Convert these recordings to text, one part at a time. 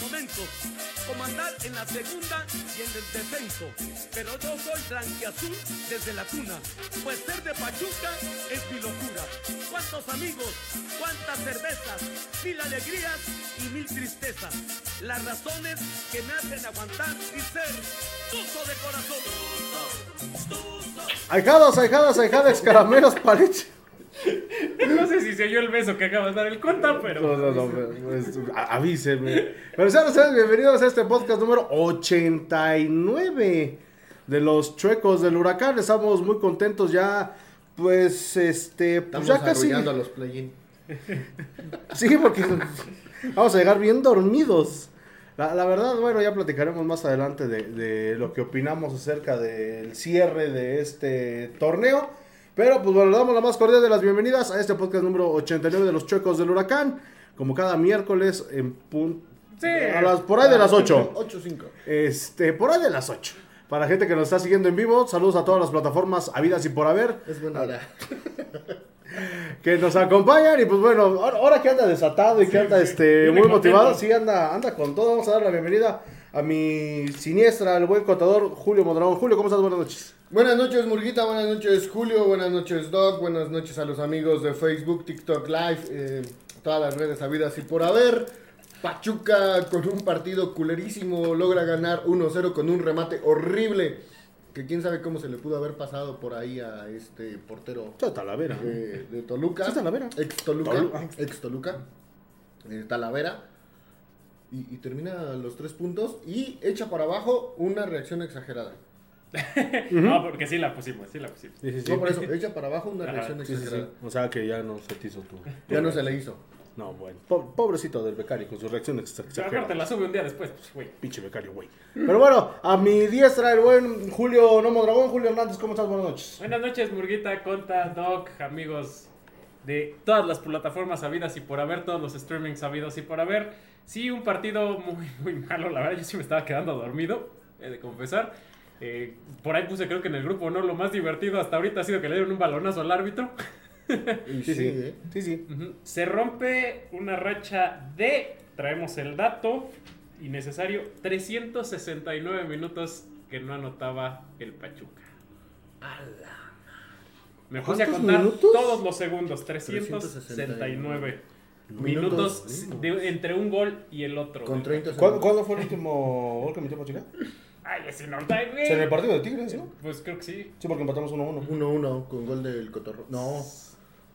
momentos, comandar en la segunda y en el descenso. Pero yo soy blanquiazul desde la cuna, pues ser de Pachuca es mi locura. ¿Cuántos amigos, cuántas cervezas, mil alegrías y mil tristezas? Las razones que me hacen aguantar y ser tuzo de corazón. Ahijados, ahijadas, ahijadas, caramelos, paleche. No sé si se oyó el beso que acaba de dar el conta, pero. No, no, no, pues, a- avísenme. Pero sean ustedes bienvenidos a este podcast número 89 de los chuecos del huracán. Estamos muy contentos ya, pues, este, pues Estamos ya casi. a los play-in. Sí, porque vamos a llegar bien dormidos. La, la verdad, bueno, ya platicaremos más adelante de, de lo que opinamos acerca del cierre de este torneo. Pero pues bueno, le damos la más cordial de las bienvenidas a este podcast número 89 de los Chuecos del Huracán. Como cada miércoles en pun- Sí. a las, por ahí de las 8. 8-5. Este, por ahí de las 8. Para gente que nos está siguiendo en vivo, saludos a todas las plataformas habidas y por haber Es buena hora. que nos acompañan y pues bueno, ahora, que anda desatado y que anda este muy motivado, sí anda, anda con todo. Vamos a dar la bienvenida a mi siniestra, el buen contador Julio Mondragón. Julio, ¿cómo estás? Buenas noches. Buenas noches, Murguita. Buenas noches, Julio. Buenas noches, Doc. Buenas noches a los amigos de Facebook, TikTok Live, eh, todas las redes habidas y por haber. Pachuca con un partido culerísimo logra ganar 1-0 con un remate horrible. Que quién sabe cómo se le pudo haber pasado por ahí a este portero Talavera. de, de Toluca. Talavera. Ex Toluca. Tolu- Ex Toluca. eh, Talavera. Y, y termina los tres puntos y echa para abajo una reacción exagerada. No, porque sí la pusimos, sí la pusimos. Sí, sí, sí. No, por eso, echa para abajo una Ajá, reacción Sí, sí, sí. exagerada. O sea que ya no se te hizo tú. Ya no se le hizo. No, bueno. Po- Pobrecito del becario con su reacción extra- Pero aparte exagerada. la sube un día después, pues, güey. Pinche becario, güey. Pero bueno, a mi diestra, el buen Julio No Mondragón. Julio Hernández, ¿cómo estás? Buenas noches. Buenas noches, Murguita, Conta, Doc, amigos de todas las plataformas habidas y por haber, todos los streamings habidos y por haber. Sí, un partido muy, muy malo, la verdad, yo sí me estaba quedando dormido, he de confesar. Eh, por ahí puse, creo que en el grupo, ¿no? Lo más divertido hasta ahorita ha sido que le dieron un balonazo al árbitro. Y Sí, sí. ¿eh? Sí, sí. Se rompe una racha de, traemos el dato innecesario, 369 minutos que no anotaba el Pachuca. Me puse a ¿Cuántos contar minutos? todos los segundos, 369 minutos Minutos. de- entre un gol y el otro. Con güey. 30 ¿Cuándo, fue el último gol que metió Pachuca? Ay, ese no está O sea, en el partido de Tigres, ¿no? Pues creo que sí. Sí, porque empatamos 1-1. 1-1 con gol del Cotorro. No,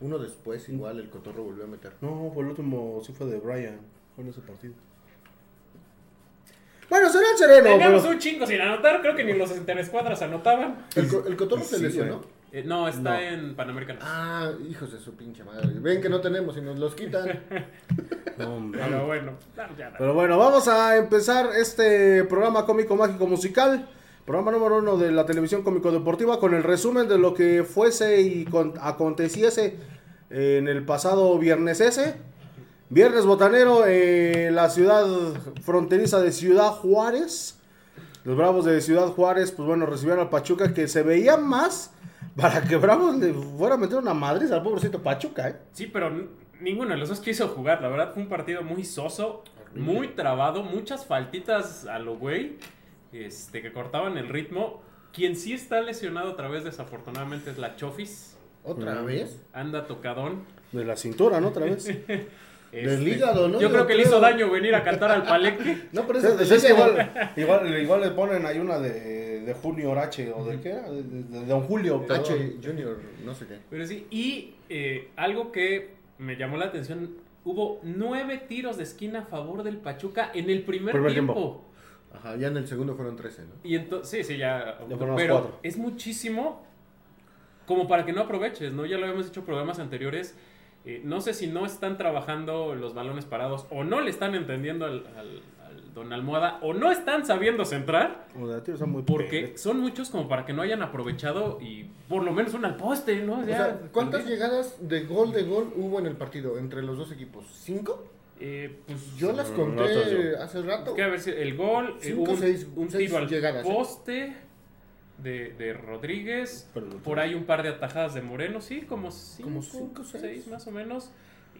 uno después igual el Cotorro volvió a meter. No, fue el último, sí fue de Brian. Fue en ese partido. Bueno, será el sereno, Teníamos pero... un chingo sin anotar, creo que ni los interescuadras anotaban. El, el Cotorro se lesionó. Eh, no, está No. en Panamericano. Ah, hijos de su pinche madre. Ven que no tenemos y nos los quitan. No. Pero bueno, ya, ya. Pero bueno, vamos a empezar este programa cómico mágico musical. Programa número uno de la televisión cómico deportiva con el resumen de lo que fuese y con- aconteciese en el pasado viernes ese. Viernes botanero en la ciudad fronteriza de Ciudad Juárez. Los Bravos de Ciudad Juárez, pues bueno, recibieron al Pachuca que se veía más para que Bravos le fuera a meter una madriz al pobrecito Pachuca, ¿eh? Sí, pero ninguno de los dos quiso jugar. La verdad fue un partido muy soso, muy trabado, muchas faltitas a lo güey, este, que cortaban el ritmo. Quien sí está lesionado otra vez, desafortunadamente, es la Chofis. ¿Otra Mm. vez? Anda tocadón. De la cintura, ¿no? Otra vez. Del Este, hígado, ¿no? Yo creo que le hizo daño venir a cantar al paleque. No, pero eso pues es igual, igual, igual le ponen ahí una de, de Junio Horache o de qué era, de, de- de Don Julio. perdón. H Junior, no sé qué. Pero sí, y eh, algo que me llamó la atención, hubo nueve tiros de esquina a favor del Pachuca en el primer, Primer tiempo. tiempo. Ajá, ya en el segundo fueron 13, ¿no? Y entonces, sí, sí, ya. Ya fueron pero cuatro. es muchísimo como para que no aproveches, ¿no? Ya lo habíamos dicho en programas anteriores. Eh, no sé si no están trabajando los balones parados o no le están entendiendo al, al- al Don Almohada o no están sabiendo centrar son muy porque son muchos como para que no hayan aprovechado y por lo menos una al poste, ¿no? O sea, ¿cuántas también. llegadas de gol de gol hubo en el partido entre los dos equipos? ¿Cinco? Eh, pues Yo las No, conté no hace rato. que a ver si el gol, eh, Cinco, hubo un, seis- un seis tiro al llegadas, ¿eh? poste de, de Rodríguez, por ahí un par de atajadas de Moreno, sí, como cinco, Como cinco, seis. más o menos.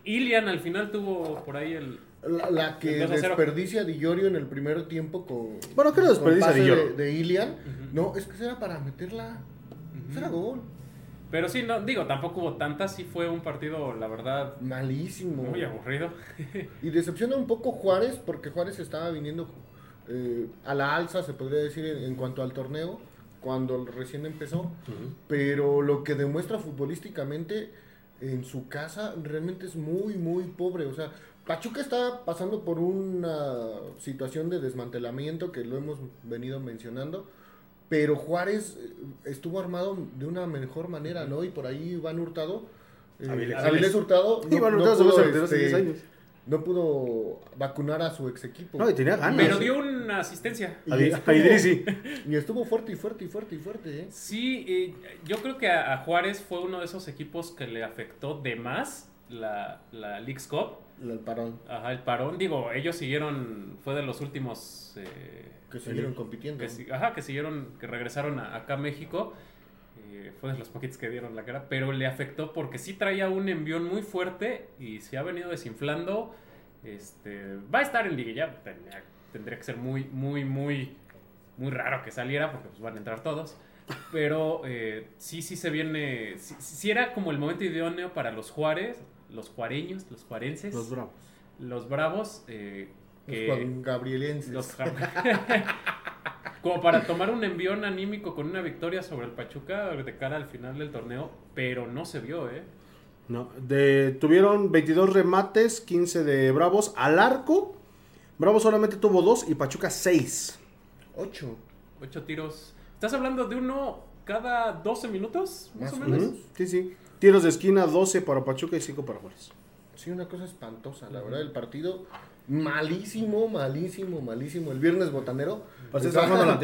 Ilian al final tuvo por ahí el. La, la que El 2 a 0. desperdicia Di Llorio en el primer tiempo con. Bueno, ¿qué lo con desperdicia pase Di Llorio? De, de Ilian. No, es que era para meterla. Era gol. Pero sí, no, digo, tampoco hubo tantas. Sí fue un partido, la verdad, Malísimo. muy aburrido. Y decepciona un poco Juárez, porque Juárez estaba viniendo eh, a la alza, se podría decir, en, en cuanto al torneo, cuando recién empezó. Pero lo que demuestra futbolísticamente en su casa realmente es muy, muy pobre. O sea, Pachuca está pasando por una situación de desmantelamiento que lo hemos venido mencionando. Pero Juárez eh, estuvo armado de una mejor manera, ¿no? Y por ahí Iván Hurtado. eh, Avilés. Avilés Hurtado. no- Iván no Hurtado pudo, retirar hace este, 10 años. No pudo vacunar a su ex equipo. No, y tenía ganas. Pero dio una asistencia. Y estuvo-. Y estuvo fuerte y fuerte y fuerte y fuerte, ¿eh? Sí, eh, yo creo que a, a Juárez fue uno de esos equipos que le afectó de más la, la League's Cup. El parón. Ajá, el parón. Digo, ellos siguieron, fue de los últimos eh, Que siguieron compitiendo. que, ajá, que siguieron, que regresaron a- acá a México. Eh, fue de los poquitos que dieron la cara, pero le afectó porque sí traía un envión muy fuerte y se ha venido desinflando. Este, va a estar en liguilla, tendría, tendría que ser muy, muy, muy, muy raro que saliera porque pues, van a entrar todos. Pero eh, sí, sí se viene, sí, sí era como el momento idóneo para los Juárez, los juareños, los juarenses, Los bravos. los bravos, eh, Los que- Juan Gabrielenses. los como para tomar un envión anímico con una victoria sobre el Pachuca de cara al final del torneo, pero no se vio, ¿eh? No, de, tuvieron 22 remates, 15 de Bravos al arco. Bravos solamente tuvo 2 y Pachuca 6. Ocho. Ocho tiros. ¿Estás hablando de uno cada 12 minutos? Más, Más o menos. Sí, sí. Tiros de esquina 12 para Pachuca y 5 para Juárez. Sí, una cosa espantosa, la verdad. El partido malísimo, malísimo, malísimo. El viernes botanero. Pues estaban,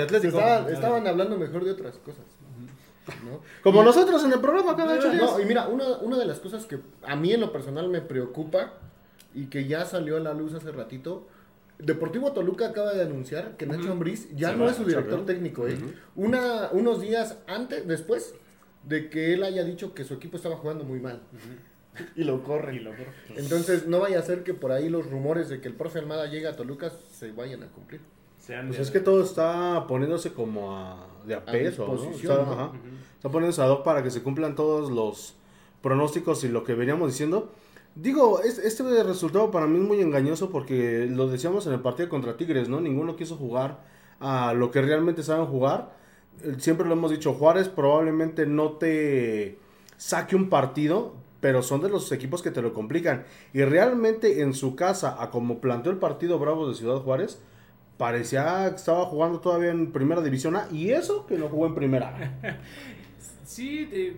estaban hablando mejor de otras cosas. ¿no? Como Y- nosotros en el programa cada ocho días. No, y mira, una, una de las cosas que a mí en lo personal me preocupa y que ya salió a la luz hace ratito, Deportivo Toluca acaba de anunciar que Nacho. Ambriz ya Se no es su director técnico, ¿eh? Una, unos días antes, después de que él haya dicho que su equipo estaba jugando muy mal. Y lo corre. Y lo- Entonces no vaya a ser que por ahí los rumores de que el profe Almada llegue a Toluca se vayan a cumplir. sean Pues de- es que todo está poniéndose como a, de a peso, Está, ¿no? ajá. Ujú. Está poniéndose ad hoc para que se cumplan todos los pronósticos y lo que veníamos diciendo. Digo, es- este resultado para mí es muy engañoso porque lo decíamos en el partido contra Tigres, ¿no? Ninguno quiso jugar a lo que realmente saben jugar. Eh, Siempre lo hemos dicho, Juárez probablemente no te saque un partido, pero son de los equipos que te lo complican. Y realmente en su casa, a como planteó el partido Bravos de Ciudad Juárez, parecía que estaba jugando todavía en Primera División A. Y eso que no jugó en Primera. Sí, eh,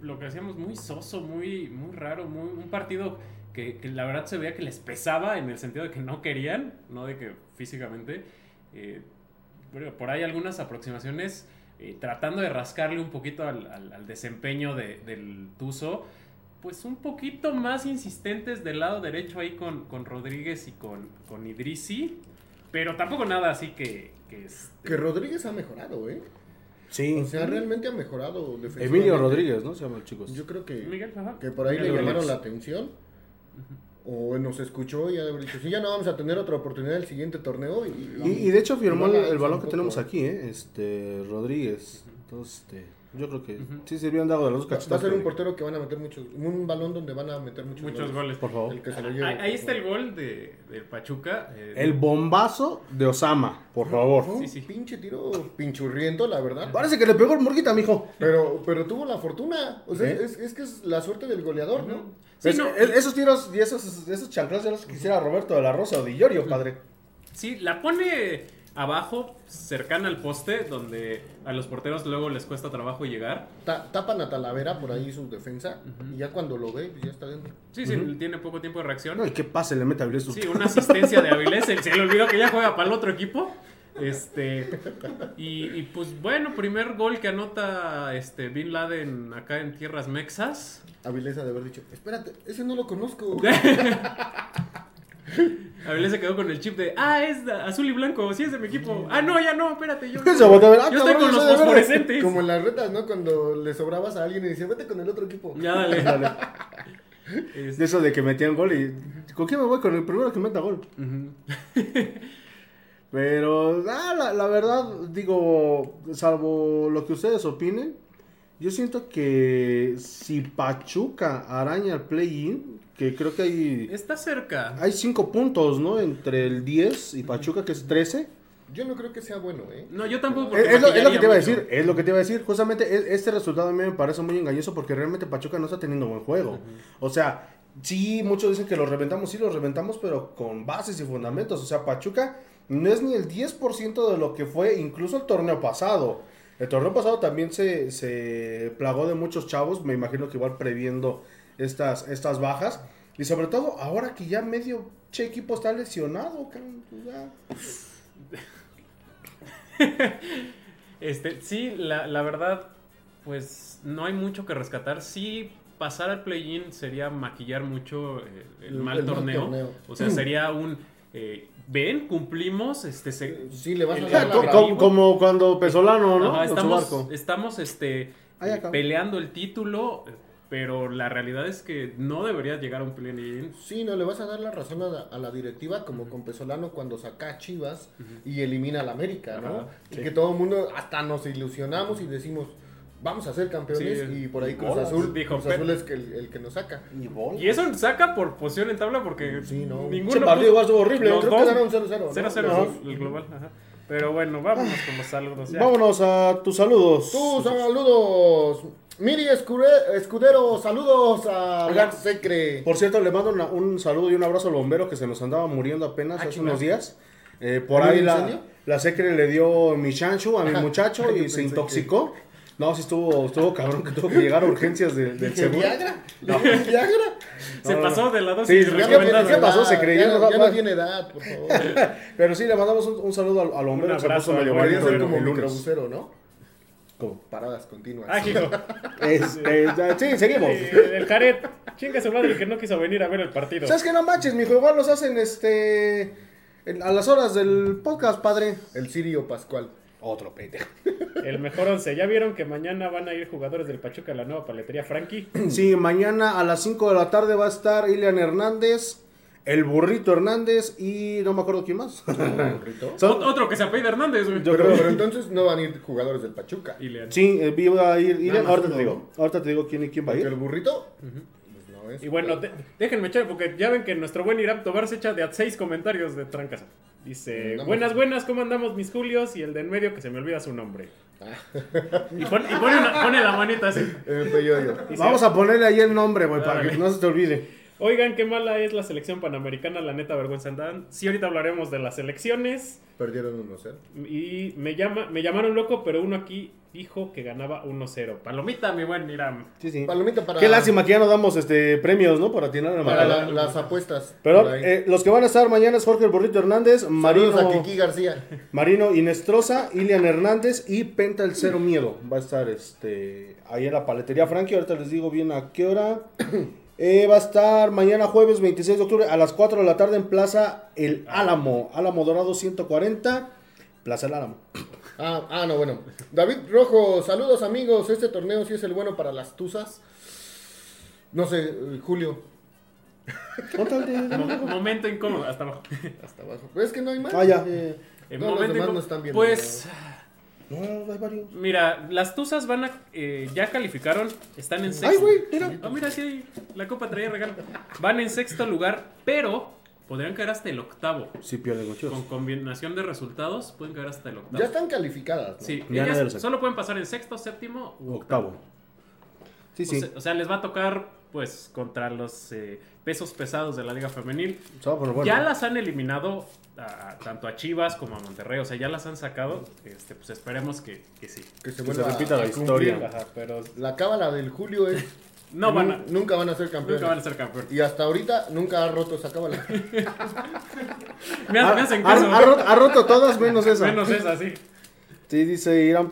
lo que hacíamos muy soso, muy, muy raro, muy, un partido que, que la verdad se veía que les pesaba en el sentido de que no querían, no de que físicamente. eh, bueno, por ahí algunas aproximaciones eh, tratando de rascarle un poquito al, al- al desempeño de- del Tuzo, pues un poquito más insistentes del lado derecho ahí con, con Rodríguez y con, con Idrisi, pero tampoco nada así que... que este, Que Rodríguez ha mejorado, ¿eh? Sí. O sea, realmente ha mejorado defensivamente. Emilio Rodríguez, ¿no? Se llama el chico. Yo creo que, Miguel, ajá. que por ahí Miguel le llamaron Rodríguez. la atención. O nos escuchó y ha de haber dicho, sí, ya no vamos a tener otra oportunidad el siguiente torneo. Y, Y, y de hecho firmó el, balón que poco, tenemos aquí, ¿eh? Este, Rodríguez. Entonces, este, yo creo que sí se hubieran dado de los dos Va va a cachetadas. ser un portero que van a meter muchos, un balón donde van a meter muchos, Muchos goles. Por favor. El que se lo Ahí, lleve. ahí está el gol de, del Pachuca. eh, El bombazo de Osama, por favor. Un Sí, sí. pinche tiro pinchurriento, la verdad. Parece que le pegó el murguita, mijo. Pero, pero tuvo la fortuna. O sea, ¿Eh? es, es que es la suerte del goleador, ¿no? Sí, Es- no, es- esos tiros y esos, esos chanclas ya los quisiera Roberto de la Rosa o Di Llorio, padre. sí, la pone abajo, cercana al poste, donde a los porteros luego les cuesta trabajo llegar. Ta- tapan a Talavera por ahí su defensa. Y ya cuando lo ve, pues ya está dentro. Sí, sí, tiene poco tiempo de reacción. No, y qué pase le mete a Avilés. Sí, una asistencia de Avilés. Se, se le olvidó que ya juega para el otro equipo. Este. Y, y, pues bueno, primer gol que anota este Bin Laden acá en tierras mexas. Avilés ha de haber dicho, espérate, ese no lo conozco. Avilés se quedó con el chip de, ah, es azul y blanco, sí es de mi equipo. Ah, no, ya no, espérate, yo. A ver, ah, yo estoy con yo los fosforescentes. Como en las retas, ¿no? Cuando le sobrabas a alguien y decía, vete con el otro equipo. Ya dale. Es- De eso de que metían gol y. ¿Con quién me voy? Con el primero que meta gol. Pero, ah, la, la verdad, digo, salvo lo que ustedes opinen, yo siento que si Pachuca araña el play-in, que creo que hay, Está cerca. hay cinco puntos, ¿no? Entre el 10 y Pachuca, que es 13. Yo no creo que sea bueno, ¿eh? No, yo tampoco. Es, porque es lo, es lo que te iba a decir, es lo que te iba a decir. Justamente es- este resultado a mí me parece muy engañoso porque realmente Pachuca no está teniendo buen juego. O sea, sí, muchos dicen que los reventamos, sí los reventamos, pero con bases y fundamentos. O sea, Pachuca no es ni el 10% de lo que fue incluso el torneo pasado. El torneo pasado también se, se plagó de muchos chavos, me imagino que igual previendo estas, estas bajas. Y sobre todo ahora que ya medio che equipo está lesionado, pues ya. Este, sí, la, la verdad, pues no hay mucho que rescatar. Sí, pasar al play-in sería maquillar mucho eh, el, El- mal, el mal torneo. O sea, sería un... eh, Ven, cumplimos, este... Se, Sí, le vas a dar como cuando Pesolano, ¿no? Ajá, estamos, este, peleando el título, pero la realidad es que no debería llegar a un play-in. Sí, no, le vas a dar la razón a la, a la directiva, como con Pesolano cuando saca a Chivas y elimina al América, ¿no? Ajá, y que todo el mundo, hasta nos ilusionamos y decimos, vamos a ser campeones, Sí, y por ahí Cruz bolas, Azul, dijo, Cruz Azul es que el, el que nos saca. Y eso saca por posición en tabla porque Sí, no. ninguno... Partido estuvo horrible. Creo dos- que quedaron 0-0. ¿no? 0-0 Ajá. el global. ajá. Pero bueno, vámonos con los saludos. ya. Vámonos a tus saludos. Tus saludos. Miri Escudero, saludos a Black Secre. Por cierto, le mando una- un saludo y un abrazo al bombero que se nos andaba muriendo apenas Ah, hace unos días. Eh, por ¿En un ahí la, la secre le dio mi chancho a mi muchacho y se intoxicó. No, sí estuvo, estuvo cabrón que tuvo que llegar a urgencias de- del Dije, seguro. ¿Viagra? ¿Viagra? Se No, no, pasó no. de la dosis Sí, no. ¿Qué pasó? Se creyó, Ya, ¿no? ya no tiene edad, por favor. Pero sí, le mandamos un, un saludo al, al bombero Un que se abrazo puso medio el, como el lunes. ¿no? ¿Cómo? Paradas continuas. Ah, hijo. Este, sí, seguimos. Eh, el Jared, chinga su madre que no quiso venir a ver el partido. ¿Sabes qué? No manches, mi igual los hacen este en- a las horas del podcast, padre. El Sirio Pascual. Otro pendejo. El mejor once. ¿Ya vieron que mañana van a ir jugadores del Pachuca a la nueva paletería Frankie? Sí, mañana a las 5 de la tarde va a estar Ilian Hernández, el burrito Hernández y no me acuerdo quién más. burrito. Son- Ot- Otro que se apellida Hernández, güey. Yo Pero, creo- pero entonces no van a ir jugadores del Pachuca. Y. Sí, eh, iba a ir Ahorita te digo. Ahorita te digo quién, quién va a Porque el ir. burrito. pues no. Y bueno, de- déjenme echar, porque ya ven que nuestro buen Irán Tobar se echa de a seis comentarios de trancas. Dice, Andamos. buenas, buenas, ¿cómo andamos mis Julios? Y el de en medio que se me olvida su nombre. Ah. Y, pon- y pone, una- pone la manita así. Eh, pues yo, yo. Dice, Vamos a ponerle ahí el nombre, güey, para que no se te olvide. Oigan, qué mala es la selección panamericana, la neta vergüenza dan. Sí, ahorita hablaremos de las elecciones. Perdieron 1-0. Y me, llama, me llamaron loco, pero uno aquí dijo que ganaba 1-0. Palomita, mi buen Irán. Sí, sí. Palomita para. Qué lástima que ya no damos este premios, ¿no? Para tirar la Para la- las apuestas. Pero eh, los que van a estar mañana es Jorge el Burrito Hernández, Marino, Saludos a Kiki García. Marino Inestrosa, Ilian Hernández y Penta el Cero Miedo. Va a estar este ahí en la paletería Frankie. Ahorita les digo bien a qué hora. Eh, va a estar mañana jueves 26 de octubre a las 4 de la tarde en Plaza El Álamo. Álamo Dorado 140. Plaza El Álamo. Ah, ah, no, bueno. David Rojo, saludos amigos. Este torneo sí es el bueno para las tuzas. No sé, eh, Julio. Mo- momento incómodo, hasta abajo. Hasta abajo. Pero es que no hay más. Ah, ya. eh, El No, los momento demás incómodo. no están viendo, Pues, no, hay varios. mira, las Tuzas van a. eh, ya calificaron, están en sexto. Ay, güey, mira. Ah, mira, sí, la copa traía regalo. Van en sexto lugar, pero podrían caer hasta el octavo. Sí, pierden muchos. Con combinación de resultados, pueden caer hasta el octavo. Ya están calificadas. ¿no? Sí, ellas solo pueden pasar en sexto, séptimo u Octavo. Sí, O sí. sea, o sea, les va a tocar, pues, contra los eh, pesos pesados de la Liga Femenil. Bueno. Ya las han eliminado a- tanto a Chivas como a Monterrey, o sea, ya las han sacado. Este, pues esperemos que, que sí. Que se Que se vuelva repita la historia. Ajá, pero La cábala del Julio es. no van a, nun- Nunca van a ser campeones. nunca van a ser campeones. Y hasta ahorita nunca ha roto esa cábala. Me, Ha, ha- me hacen ha- caso. ha roto, ha roto todas menos esa. Menos esa, sí. Sí, dice Irán.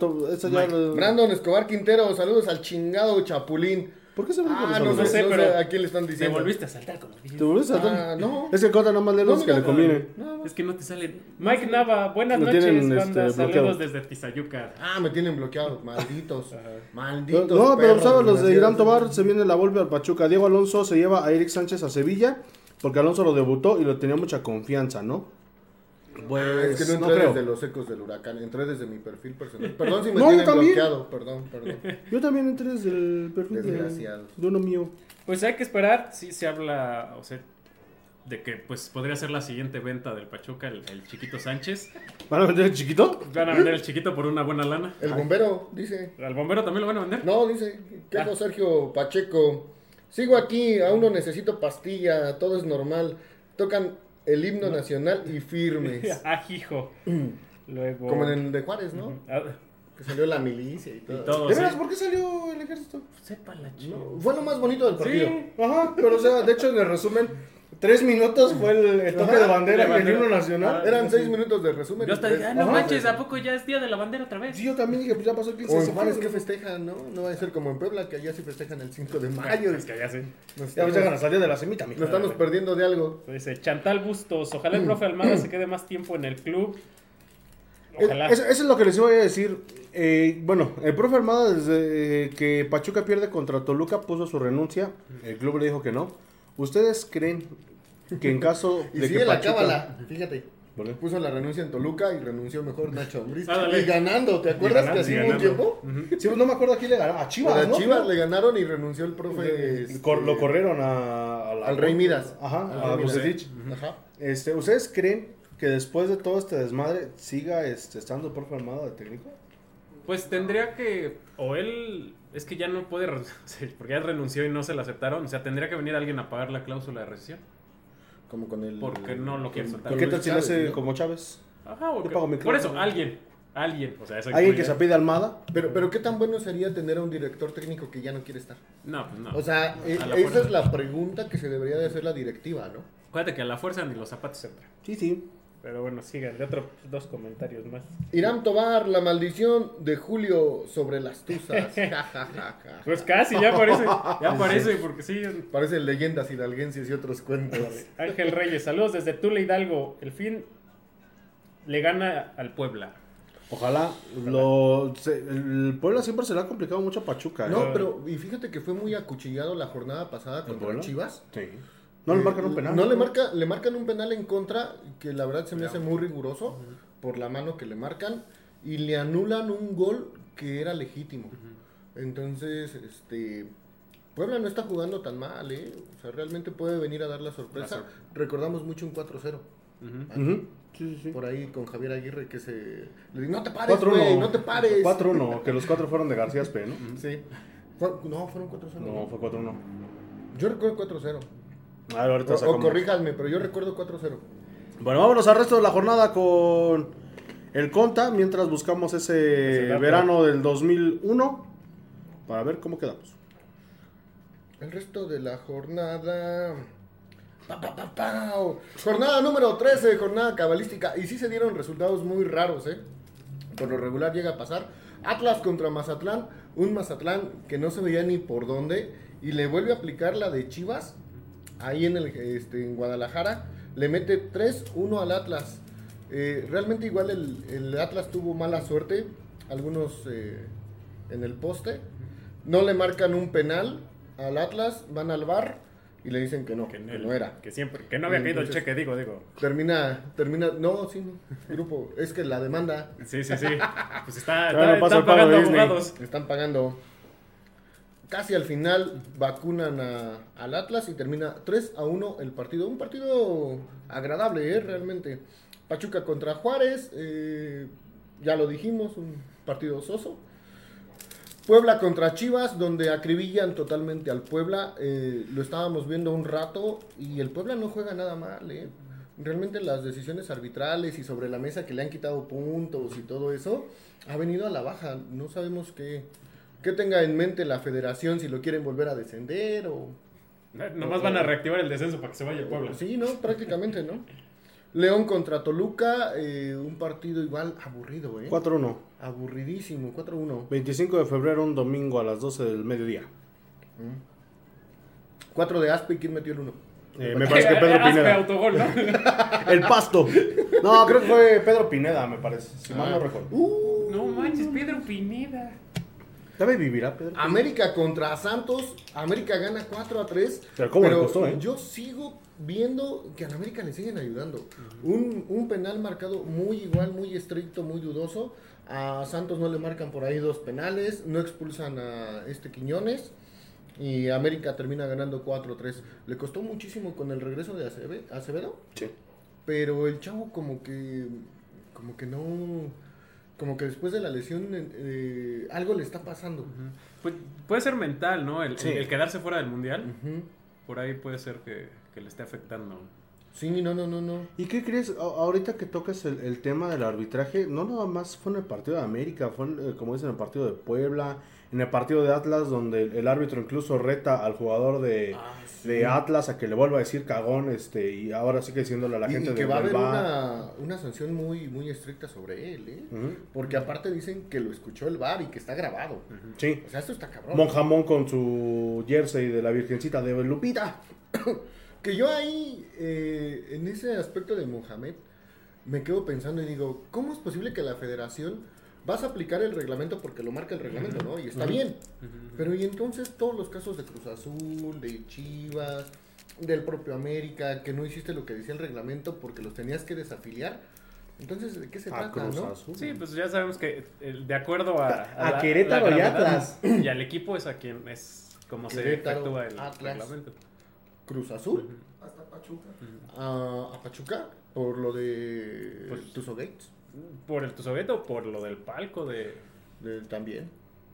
Brandon Escobar Quintero, saludos al chingado Chapulín. ¿Por qué se brinca los Ah, no sé, no sé pero a quién le están Te diciendo. volviste a saltar como dices. ¿Te volviste a Ah, saltar? no. Es que Cota nomás lee los No, que le convienen. no. Es que no te salen. Mike Nava, buenas noches, tienen, banda. este, Saludos desde Tizayuca. Ah, me tienen bloqueado, malditos. No, Malditos. no, pero ¿sabes? Los de Irán. Tobar se viene la vuelve al Pachuca. Diego Alonso se lleva a Eric Sánchez a Sevilla porque Alonso lo debutó y lo tenía mucha confianza, ¿no? Pues Ah, es que no no entré creo. desde los ecos del huracán, entré desde mi perfil personal. Perdón si me No, tienen también. bloqueado, perdón, perdón. Yo también entré desde el perfil de, Desgraciados. de uno mío. Pues hay que esperar. Sí se habla, o sea, de que pues podría ser la siguiente venta del Pachuca, el, el chiquito Sánchez. ¿Van a vender el chiquito? Van a vender el chiquito por una buena lana. El bombero dice, ¿Al bombero también lo van a vender? no, dice, quejo Ah. Sergio Pacheco. Sigo aquí, aún no necesito pastilla, todo es normal. Tocan el himno nacional y firmes. Ah, hijo. Luego. Como en el de Juárez, ¿no? Ah, Que salió la milicia y todo. y todo. ¿De sí. veras por qué salió el ejército? Sepa la No, chica. fue lo más bonito del partido. Sí. Ajá, pero o sea, de hecho en el resumen, tres minutos fue el, el toque Ajá, de bandera de y el himno nacional. Ah, Eran seis minutos de resumen. Yo hasta dije, ah, no Ajá. manches, ¿a poco ya es día de la bandera otra vez? Sí, yo también dije, pues ya pasó el 15 O de en Juárez septiembre. que festejan, ¿no? No va a ser como en Puebla, que allá sí festejan el 5 de mayo. Es que ya sé. Nos Ya dejan a salir de la semita, mijo. nos estamos perdiendo de algo. Dice Chantal Bustos, ojalá el profe Almada se quede más tiempo en el club. Ojalá. Eso, eso es lo que les iba a decir. Eh, bueno, el profe Armada, desde eh, que Pachuca pierde contra Toluca, puso su renuncia. El club le dijo que no. ¿Ustedes creen que en caso Y de sigue que la Pachuca... cábala, fíjate. ¿Por qué? Puso la renuncia en Toluca y renunció mejor Nacho Ambriz. Y ganando, ¿te acuerdas ganando, que así hubo un tiempo? Ujú. Sí, pues no me acuerdo a quién le ganó. A Chivas, A ¿no? Chivas le ganaron y renunció el profe. este, Cor- Lo corrieron a, a la- Al Rey Midas. Ajá, Al a Rey Midas. Bucetich. Ajá. Este, ¿Ustedes creen que después de todo este desmadre siga este, estando el profe Armada de técnico? Pues tendría que, o él, es que ya no puede, porque ya renunció y no se la aceptaron, o sea, tendría que venir alguien a pagar la cláusula de rescisión. Como con el. Porque no lo quiere con- soltar. con ¿Qué tal si Chávez, hace ¿no? como Chávez? Ajá, o Yo que- pago mi por eso, alguien, alguien, o sea, eso ¿Alguien que se apide Almada? Pero, pero qué tan bueno sería tener a un director técnico que ya no quiere estar. No, pues no. O sea, eh, esa fuerza. es la pregunta que se debería de hacer la directiva, ¿no? Acuérdate que a la fuerza ni los zapatos entran. Sí, sí. Pero bueno, sigan, de otros dos comentarios más. Irán Tobar, la maldición de Julio sobre las tuzas. Ja, ja, ja, ja. Pues casi, ya parece, ya parece, porque sí. Parecen leyendas hidalguenses y otros cuentos. Ángel Reyes, saludos desde Tula Hidalgo. El fin le gana al Puebla. Ojalá. Lo, se- el Puebla siempre se le ha complicado mucho a Pachuca. ¿eh? No, pero y fíjate que fue muy acuchillado la jornada pasada ¿El contra? Chivas. Sí. No le marcan un penal. No le marca, le marcan un penal en contra que la verdad se me hace muy riguroso por la mano que le marcan y le anulan un gol que era legítimo. Entonces, este Puebla no está jugando tan mal, ¿eh? O sea, realmente puede venir a dar la sorpresa. La sor- Recordamos mucho un 4-0 Ujú. Ujú. Sí, sí, sí. por ahí con Javier Aguirre que se le dijo, "No te pares, 4-1. güey, no te pares." 4-1, que los cuatro fueron de García Espe, ¿no? Sí. Fue- no, fueron 4-0. No, fue 4-1. Yo recuerdo 4-0. A ver, ahorita O, o corríjanme, pero yo recuerdo 4-0. Bueno, vámonos al resto de la jornada con el Conta, mientras buscamos ese verano del 2001 para ver cómo quedamos. El resto de la jornada. Pa, pa, pa. Jornada número 13, jornada cabalística. Y sí se dieron resultados muy raros, ¿eh? Por lo regular llega a pasar. Atlas contra Mazatlán. Un Mazatlán que no se veía ni por dónde. Y le vuelve a aplicar la de Chivas. Ahí en, el, este, en Guadalajara. Le mete 3-1 al Atlas. Eh, realmente igual el, el Atlas tuvo mala suerte. Algunos eh, en el poste. No le marcan un penal al Atlas. Van al bar. Y le dicen que no, que, Que, no era. Que siempre, que no había caído el cheque, digo, digo. Termina, termina, no, sí, no, grupo, es que la demanda Sí, sí, sí. Pues está, están pagando abogados. están pagando. Casi al final vacunan al Atlas y termina 3 a 1 el partido. Un partido agradable, ¿eh? realmente. Pachuca contra Juárez, eh, ya lo dijimos, un partido soso. Puebla contra Chivas, donde acribillan totalmente al Puebla. eh, lo estábamos viendo un rato y el Puebla no juega nada mal. ¿eh? Realmente las decisiones arbitrales y sobre la mesa que le han quitado puntos y todo eso ha venido a la baja. No sabemos qué, qué tenga en mente la federación, si lo quieren volver a descender o... Eh, Nomás van a reactivar el descenso para que se vaya el pueblo. Sí, ¿no? Prácticamente, ¿no? León contra Toluca, eh, un partido igual aburrido, ¿eh? 4-1. Aburridísimo, 4-1. 25 de febrero, un domingo a las 12 del mediodía. Cuatro de Aspe y quién metió el uno. Eh, me parece que Pedro Aspe Pineda. autogol, ¿no? El pasto. No, creo que fue Pedro Pineda, me parece. Si mal no recuerdo. Uh, no manches, Pedro Pineda. Debe vivirá Pedro. América contra Santos. América gana 4 a 3. Pero ¿cómo le costó, eh? Yo sigo viendo que a América le siguen ayudando. Un, un penal marcado muy igual, muy estricto, muy dudoso. A Santos no le marcan por ahí dos penales. No expulsan a este Quiñones. Y América termina ganando 4-3. Le costó muchísimo con el regreso de Aceve- Acevedo. Sí. Pero el chavo como que como que no como que después de la lesión eh, algo le está pasando. Pues, puede ser mental, ¿no? El, Sí. el quedarse fuera del mundial. Por ahí puede ser que, que le esté afectando. Sí, no, no, no, no. ¿Y qué crees? A- ahorita que tocas el, el tema del arbitraje, no nada más fue en el partido de América, fue, en, eh, como dicen, en el partido de Puebla, en el partido de Atlas, donde el, árbitro incluso reta al jugador de, Ah, sí. de Atlas a que le vuelva a decir cagón, este, y ahora sigue diciéndole a la Y- gente y que de va a haber VAR. una, una sanción muy muy estricta sobre él, ¿eh? Ujú. Porque aparte dicen que lo escuchó el bar y que está grabado. Sí. O sea, esto está cabrón. Monjamón con su jersey de la Virgencita de Lupita. Que yo ahí, eh, en ese aspecto de Mohamed, me quedo pensando y digo, ¿cómo es posible que la federación vas a aplicar el reglamento porque lo marca el reglamento, ¿no? Y está bien. Pero y entonces todos los casos de Cruz Azul, de Chivas, del propio América, que no hiciste lo que decía el reglamento porque los tenías que desafiliar. Entonces, ¿de qué se A trata, Cruz no? Azul. Sí, pues ya sabemos que el- de acuerdo a, A la- Querétaro la y Atlas. Y al equipo es a quien es como se Querétaro, efectúa el Atlas. reglamento. Cruz Azul Hasta Pachuca. a, a Pachuca por lo de Pues- Tuzo Gates ¿Por el Tuzogueto o por lo del palco de...? de- también.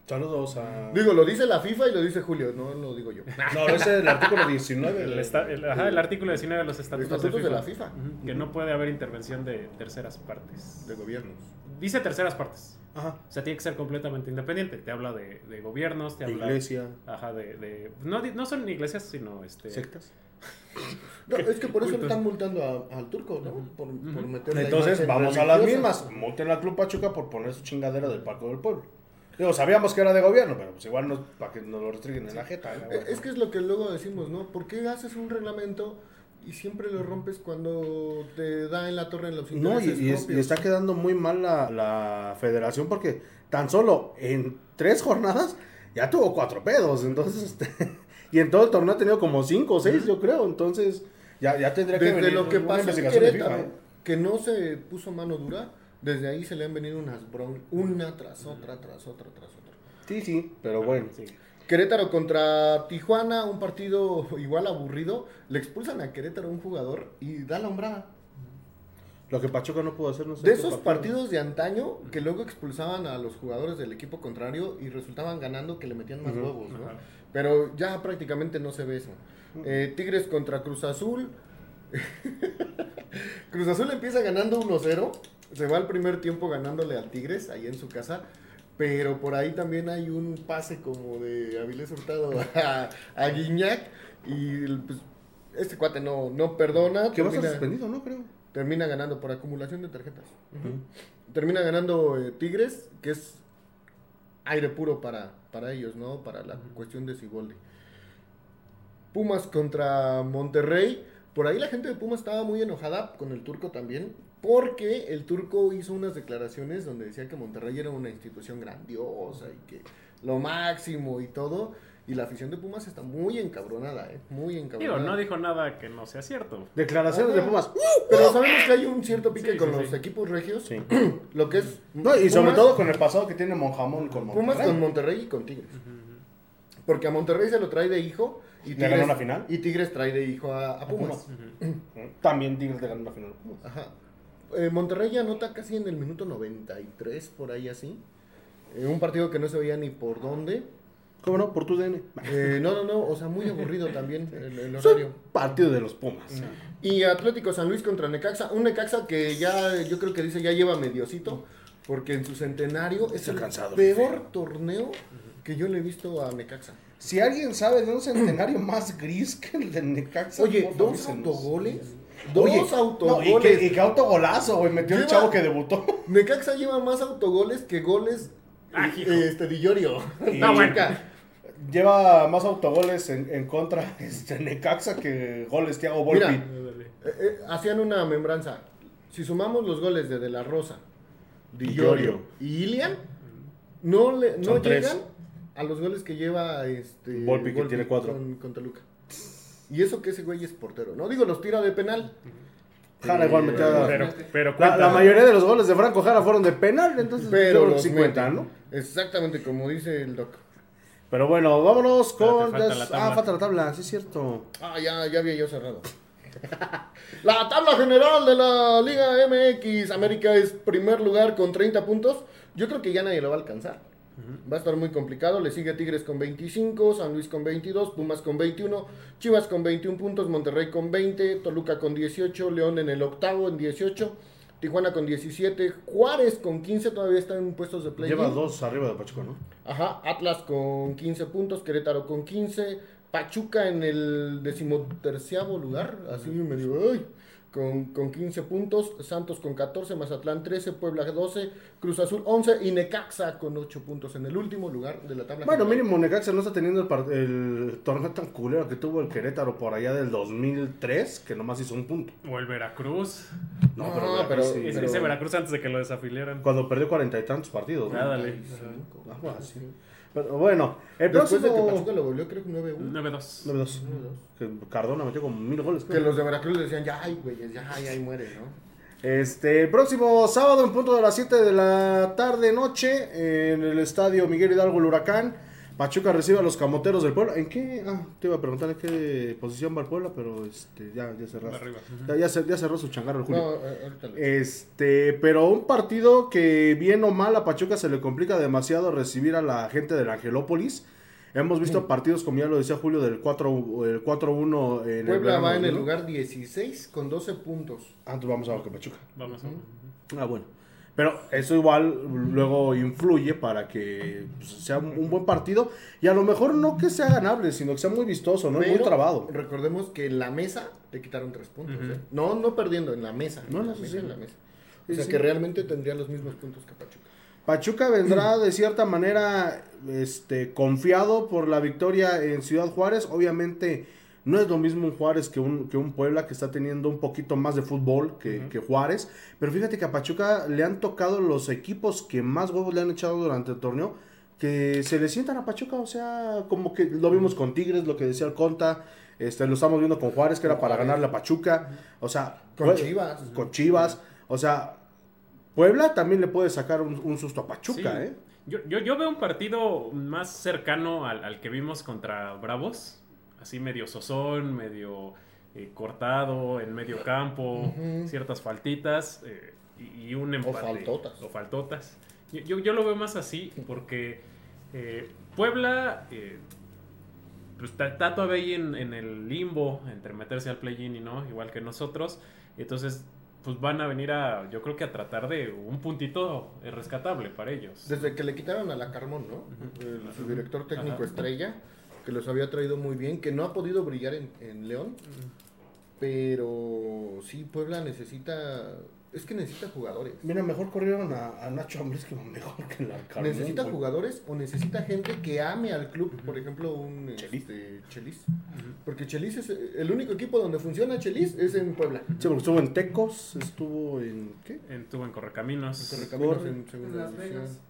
Saludos a... Digo, lo dice la FIFA y lo dice Julio, no lo digo yo. No, ese es el artículo 19. El, esta- el- ajá, el artículo 19 de los estatutos, Estatutos de, de la FIFA. Que no puede haber intervención de terceras partes. De gobiernos. Dice terceras partes. Ajá. O sea, tiene que ser completamente independiente. Te habla de, de gobiernos, te De habla... iglesia, Ajá, de... de- no, no son iglesias, sino este... sectas. No, es que por eso le están multando a- al turco, ¿no? Por, por meter Entonces vamos a las mismas. Monten al Club Pachuca por poner su chingadera del Parco del Pueblo. Digo, sabíamos que era de gobierno, pero pues igual no, para que nos lo restringen en la jeta. ¿no? Eh, Es que es lo que luego decimos, ¿no? ¿Por qué haces un reglamento y siempre lo rompes cuando te da en la torre en los No, y, intereses y es- y está quedando muy mal la, la federación porque tan solo en tres jornadas ya tuvo cuatro pedos. Entonces, este, y en todo el torneo ha tenido como cinco o seis, yo creo. Entonces, ya, ya tendría que Desde venir lo que una pasó en investigación de Querétaro, FIFA, que no se puso mano dura, desde ahí se le han venido unas bron una tras otra, tras otra, tras otra. Sí, sí, pero bueno. Sí. Querétaro contra Tijuana, un partido igual aburrido. Le expulsan a Querétaro un jugador y da la hombrada. Lo que Pachuca no pudo hacer, no sé. De esos partido. partidos de antaño que luego expulsaban a los jugadores del equipo contrario y resultaban ganando que le metían más huevos, ¿no? Pero ya prácticamente no se ve eso. Eh, Tigres contra Cruz Azul. Cruz Azul empieza ganando 1-0. Se va al primer tiempo ganándole al Tigres ahí en su casa. Pero por ahí también hay un pase como de Avilés Hurtado a, a Guiñac. Y pues, este cuate no, no perdona. Que va a termina- suspendido, ¿no? Creo. termina ganando por acumulación de tarjetas. Termina ganando eh, Tigres, que es aire puro para, para ellos, ¿no? Para la cuestión de Siboldi. Pumas contra Monterrey. Por ahí la gente de Pumas estaba muy enojada con el turco también, porque el turco hizo unas declaraciones donde decía que Monterrey era una institución grandiosa y que lo máximo y todo. Y la afición de Pumas está muy encabronada, ¿eh? Muy Digo, encabronada. no dijo nada que no sea cierto. Declaraciones de. Pumas. Pero sabemos que hay un cierto pique Sí, con sí, los sí. equipos regios. Sí. Lo que es. No, y sobre Pumas- todo con el pasado que tiene Monjamón con Pumas Monterrey. con Monterrey y con Tigres. Porque a Monterrey se lo trae de hijo. Y ¿Le Tigres, ganó una final? Y Tigres trae de hijo a, a Pumas. También Tigres le ganó la final. a Pumas. Ajá. Eh, Monterrey ya anota casi en el minuto 93, por ahí así. Eh, un partido que no se veía ni por dónde. ¿Cómo no? Por tu DN. Eh, no, no, no. O sea, muy aburrido también el, el Es un horario. partido de los Pumas. Y Atlético San Luis contra Necaxa. Un Necaxa que ya, yo creo que dice, ya lleva mediocito. Porque en su centenario es el cansado. peor torneo que yo le he visto a Necaxa. Si alguien sabe de un centenario más gris que el de Necaxa, Oye, favor, dos autogoles. Dos Oye, autogoles. No, y, qué, y qué autogolazo, güey. Metió el chavo que debutó. Necaxa lleva más autogoles que goles Ah, eh, este, de Llorio. Y- No, bueno. Lleva más autogoles en, en contra este, Necaxa que goles Thiago Volpi. Mira. Eh, eh, hacían una membranza. Si sumamos los goles de De La Rosa, Di Llorio y Ilian, no, le, no tres. llegan a los goles que lleva este Volpi, que tiene cuatro. Con, con Toluca. Y eso que ese güey es portero. No digo, los tira de penal. Jara igual metía- Pero, pero La, la mayoría de los goles de Franco Jara fueron de penal, entonces Pero creo que los sí cuentan, mete. ¿no? Exactamente como dice el doc. Pero bueno, vámonos con... Falta des- la. Ah, falta la tabla, sí es cierto. Ah, ya, ya había yo cerrado. la tabla general de la Liga MX. América es primer lugar con 30 puntos. Yo creo que ya nadie lo va a alcanzar. Va a estar muy complicado. Le sigue Tigres con 25, San Luis con 22, Pumas con 21, Chivas con 21 puntos, Monterrey con 20, Toluca con 18, León en el octavo en 18, Tijuana con 17, Juárez con 15, todavía están en puestos de play. Lleva dos arriba de Pachuca, ¿no? Ajá, Atlas con 15 puntos, Querétaro con 15, Pachuca en el decimoterciavo lugar, así me digo, ay, con, con 15 puntos, Santos con 14, Mazatlán 13, Puebla 12, Cruz Azul 11 y Necaxa con 8 puntos en el último lugar de la tabla. Bueno, general. mínimo Necaxa no está teniendo el, torneo tan culero que tuvo el Querétaro por allá del 2003, que nomás hizo un punto. O el Veracruz. No, No, pero, pero- Veracruz sí. Ese, pero- ese Veracruz antes de que lo desafiliaran. Cuando perdió cuarenta y tantos partidos. ¿no? Nada, dale. Algo así. Pero bueno, el Después de que próximo... Pachuca lo volvió, creo que 9-1. 9-2. 9-2. Que Cardona metió como mil goles. Que creo. los de Veracruz le decían, ya, ay, güey, ya, ay, ahí muere, ¿no? Este, el próximo sábado en punto de las 7 de la tarde noche en el estadio Miguel Hidalgo el Huracán, Pachuca recibe a los Camoteros del Puebla. ¿En qué? Ah, te iba a preguntar en qué posición va el Puebla, pero este ya ya cerró. Arriba. Ya, ya, cer- ya cerró su changarro el Julio. No, eh, ahorita lo- Este, pero un partido que bien o mal a Pachuca se le complica demasiado recibir a la gente del Angelópolis. Hemos visto partidos, como ya lo decía Julio, del 4 el 4-1 en el Puebla va en el 2001. lugar 16 con 12 puntos. Ah, entonces vamos a ver que Pachuca. Vamos a Ah, bueno. Pero eso igual luego influye para que pues, sea un, un buen partido. Y a lo mejor no que sea ganable, sino que sea muy vistoso, ¿no? muy trabado. Recordemos que en la mesa le quitaron tres puntos. ¿eh? No, no perdiendo, en la mesa. No, en la no, sí, mesa, sí. en la mesa. O Sí, sea sí. que realmente tendría los mismos puntos que Pachuca. Pachuca vendrá de cierta manera este, confiado por la victoria en Ciudad Juárez. Obviamente no es lo mismo un Juárez que un, que un Puebla que está teniendo un poquito más de fútbol que, Juárez. Pero fíjate que a Pachuca le han tocado los equipos que más huevos le han echado durante el torneo. Que se le sientan a Pachuca, o sea, como que lo vimos con Tigres, lo que decía el Conta, este, lo estamos viendo con Juárez, que era para ganarle a Pachuca, o sea, Con Chivas. con Chivas, o sea, Puebla también le puede sacar un, un susto a Pachuca, Sí. ¿eh? Yo, yo, yo veo un partido más cercano al, al que vimos contra Bravos. Así medio sosón, medio eh, cortado, en medio campo, ciertas faltitas eh, y, y un empate. faltotas. O faltotas. Yo, yo, yo lo veo más así porque eh, Puebla eh, pues, está, está todavía ahí en, en el limbo entre meterse al play-in y no, igual que nosotros. Entonces, pues van a venir a, yo creo que a tratar de un puntito rescatable para ellos. Desde que le quitaron a la Carmón, ¿no? El- su director técnico estrella, que los había traído muy bien, que no ha podido brillar en, en León. Pero sí, Puebla necesita. Es que necesita jugadores. Mira, mejor corrieron a, a Nacho Ambriz que mejor que el Arcamón, necesita güey. jugadores o necesita gente que ame al club. Por ejemplo, un Chelis. este, Chelis. Porque Chelis es el único equipo donde funciona Chelis es en Puebla. Sí, porque estuvo en Tecos, estuvo en... ¿Qué? Estuvo en Correcaminos. Correcaminos Corre. en segunda En Las división. Vegas.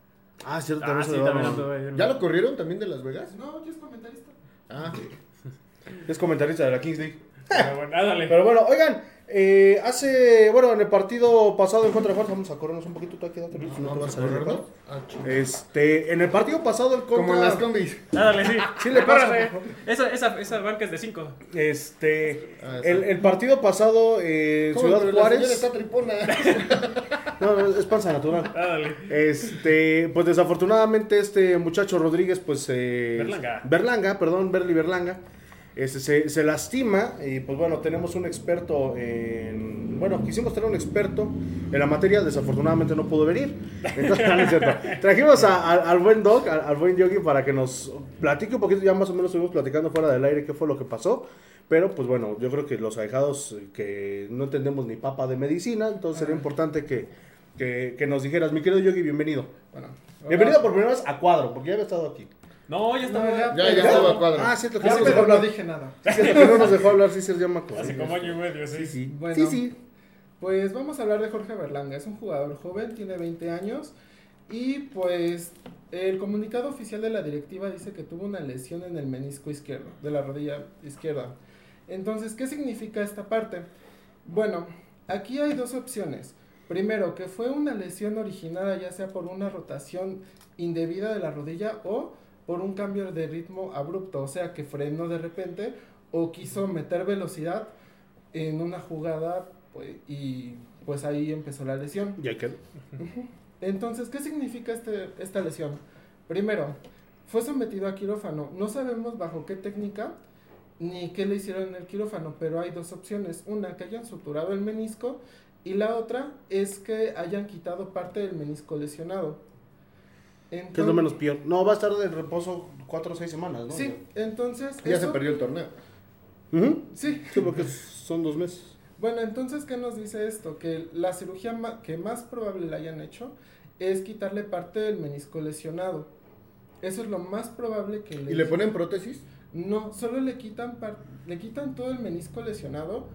Ah, cierto, Ah, también sí, lo también ¿Ya lo corrieron también de Las Vegas? No, ya es comentarista. Ah, Es comentarista de la Kings League. Pero bueno, ándale. Pero bueno, oigan, eh, hace, bueno, en el partido pasado en contra de Juárez, vamos a corrernos un poquito, tú quédate, no, no vas vamos a corrernos. Ah. Este, en el partido pasado el contra... Como en las combis. Ándale, sí. Sí le pasa. Esa, esa, esa banca es de 5. Este, Ah, sí. el, el partido pasado en ¿Cómo? Ciudad Pero la Juárez... está tripona. No, no, es panza natural. Ándale. Este, pues desafortunadamente este muchacho Rodríguez, pues... Eh, Berlanga. Berlanga, perdón, Berli Berlanga. Este, se, se lastima y pues bueno, tenemos un experto en... Bueno, quisimos tener un experto en la materia, desafortunadamente no pudo venir. Entonces, no es cierto. Trajimos a- a- al buen Doc, al, al buen Yogi, para que nos platique un poquito, ya más o menos estuvimos platicando fuera del aire qué fue lo que pasó. Pero pues bueno, yo creo que los ahijados que no entendemos ni papa de medicina, entonces sería importante que, que, que nos dijeras, mi querido Yogi, bienvenido. Bueno, Bienvenido por primera vez a Cuadro, porque ya había estado aquí. No, ya está. No, ya, Ya, ya estaba cuadro. Ah, cierto que Ya, no nos dejó pero no hablar. dije nada. Cierto que no nos dejó hablar, sí, sí, me acuerdo. Hace como año y medio, sí. Sí, sí. Bueno. Sí, sí. Pues vamos a hablar de Jorge Berlanga. Es un jugador joven, tiene 20 años. Y pues el comunicado oficial de la directiva dice que tuvo una lesión en el menisco izquierdo, de la rodilla izquierda. Entonces, ¿qué significa esta parte? Bueno, aquí hay dos opciones. Primero, que fue una lesión originada ya sea por una rotación indebida de la rodilla o por un cambio de ritmo abrupto, o sea, que frenó de repente o quiso meter velocidad en una jugada pues, y pues ahí empezó la lesión. Ya quedó. Entonces, ¿qué significa este, esta lesión? Primero, fue sometido a quirófano. No sabemos bajo qué técnica ni qué le hicieron en el quirófano, pero hay dos opciones. Una, que hayan suturado el menisco y la otra es que hayan quitado parte del menisco lesionado. Que es lo Entonces- menos peor. No, va a estar de reposo cuatro o seis semanas, ¿no? Sí, entonces... Ya eso- se perdió el torneo. Sí, Sí, porque son dos meses. Bueno, entonces, ¿qué nos dice esto? Que la cirugía que más probable le hayan hecho es quitarle parte del menisco lesionado. Eso es lo más probable que le... ¿Y le ponen prótesis? No, solo le quitan, le quitan todo el menisco lesionado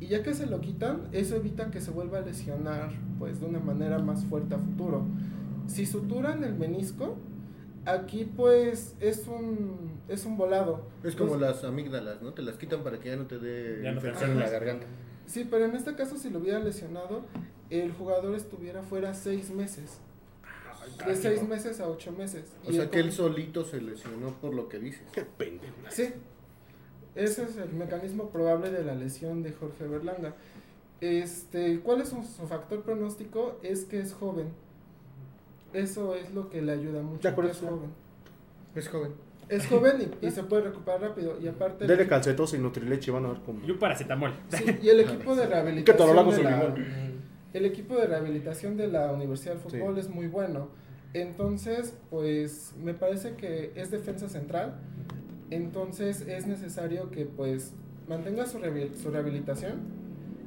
y ya que se lo quitan, eso evita que se vuelva a lesionar pues de una manera más fuerte a futuro. Si suturan el menisco, aquí pues es un, es un volado. Es como Pues- las amígdalas, ¿no? Te las quitan para que ya no te dé no infección en la garganta. Sí, pero en este caso si lo hubiera lesionado, el jugador estuviera fuera seis meses. De seis meses a ocho meses. O Y sea que él solito se lesionó por lo que dices. Qué pendejo. Sí. Ese es el mecanismo probable de la lesión de Jorge Berlanga. Este, ¿cuál es su, su factor pronóstico? Es que es joven. Eso es lo que le ayuda mucho. Que es joven. Es joven. Es joven y, y se puede recuperar rápido. Y aparte. Dele calcetos y nutrileche, van a ver cómo. Y un paracetamol. Sí, y el equipo de Que rehabilitación. torolagos de la- limón. el equipo de rehabilitación de la Universidad del Fútbol Sí. es muy bueno. Entonces, pues me parece que es defensa central. Entonces es necesario que pues mantenga su, rehabil- su rehabilitación.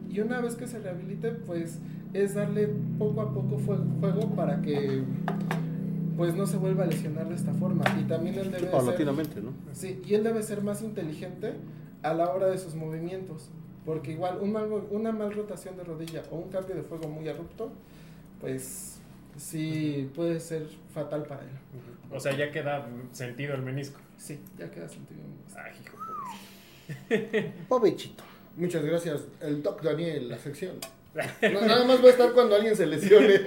Y una vez que se rehabilite, pues es darle poco a poco fue- juego para que pues no se vuelva a lesionar de esta forma. Y también él debe ser. Sí, y él debe ser más inteligente a la hora de sus movimientos. Porque igual un mal, una mal rotación de rodilla o un cambio de fuego muy abrupto, pues sí puede ser fatal para él. O sea, ya queda sentido el menisco. Sí, ya queda sentido. Ay, hijo de- Pobechito. Muchas gracias. El Doc Daniel, la sección. No, nada más va a estar cuando alguien se lesione.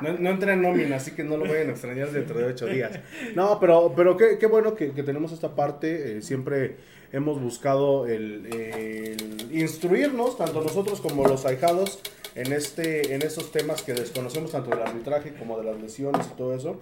No, no entra en nómina, así que no lo vayan a extrañar dentro de ocho días. No, pero, pero qué, bueno que, que tenemos esta parte. eh, siempre hemos buscado el, el instruirnos, tanto nosotros como los ahijados, en, este, en estos temas que desconocemos, tanto del arbitraje como de las lesiones y todo eso.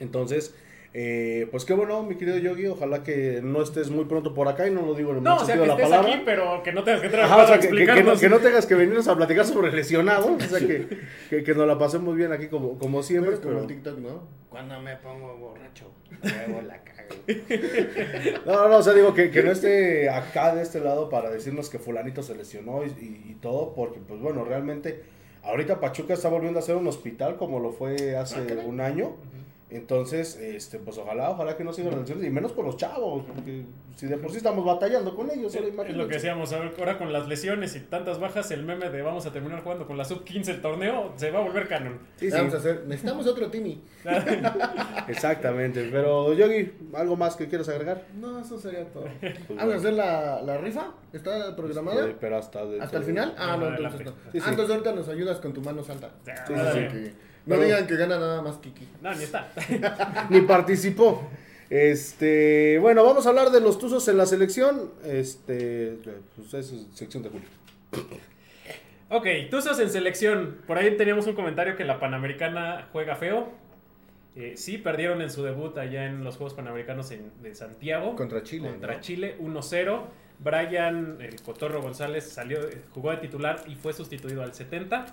Entonces, eh, pues qué bueno, mi querido Yogi. Ojalá que no estés muy pronto por acá y no lo digo en el No, o sea, sentido que de la estés palabra. aquí, pero que no tengas que al o sea, que, que- que no, explicarnos. que no tengas que venirnos a platicar sobre lesionados. O sea, que, que, que nos la pasemos bien aquí como, como siempre. Es como pero- TikTok, ¿no? Cuando me pongo borracho, luego la cago. No, no, o sea, digo que, que no esté acá de este lado para decirnos que fulanito se lesionó y, y- y todo, porque pues bueno, realmente ahorita Pachuca está volviendo a ser un hospital como lo fue hace un año. Entonces, este, pues ojalá, ojalá que no sigan las lesiones, y menos con los chavos, porque si de por sí estamos batallando con ellos, ahora Es lo que decíamos, a ver, ahora con las lesiones y tantas bajas, el meme de vamos a terminar jugando con la sub 15 el torneo se va a volver canon. Sí, sí, Vamos a hacer. Necesitamos otro Timmy. exactamente. Pero Yogi, ¿algo más que quieras agregar? No, eso sería todo. Pues, Vamos a hacer la, la rifa. ¿Está programada? este, pero hasta, ¿Hasta el final? Ah, No, no, adelante. entonces no. Sí, sí. Ah, entonces ahorita nos ayudas con tu mano santa. Sí, sí, no Pero- digan que gana nada más Kiki. No, ni está. ni participó. Este, bueno, vamos a hablar de los Tuzos en la selección. Este, pues es sección de Julio. Ok, Tuzos en selección. Por ahí teníamos un comentario que la Panamericana juega feo. Eh, sí, perdieron en su debut allá en los Juegos Panamericanos en- de Santiago. Contra Chile. Contra ¿no? Chile 1-0. Brian, el Cotorro González, salió, jugó de titular y fue sustituido al 70.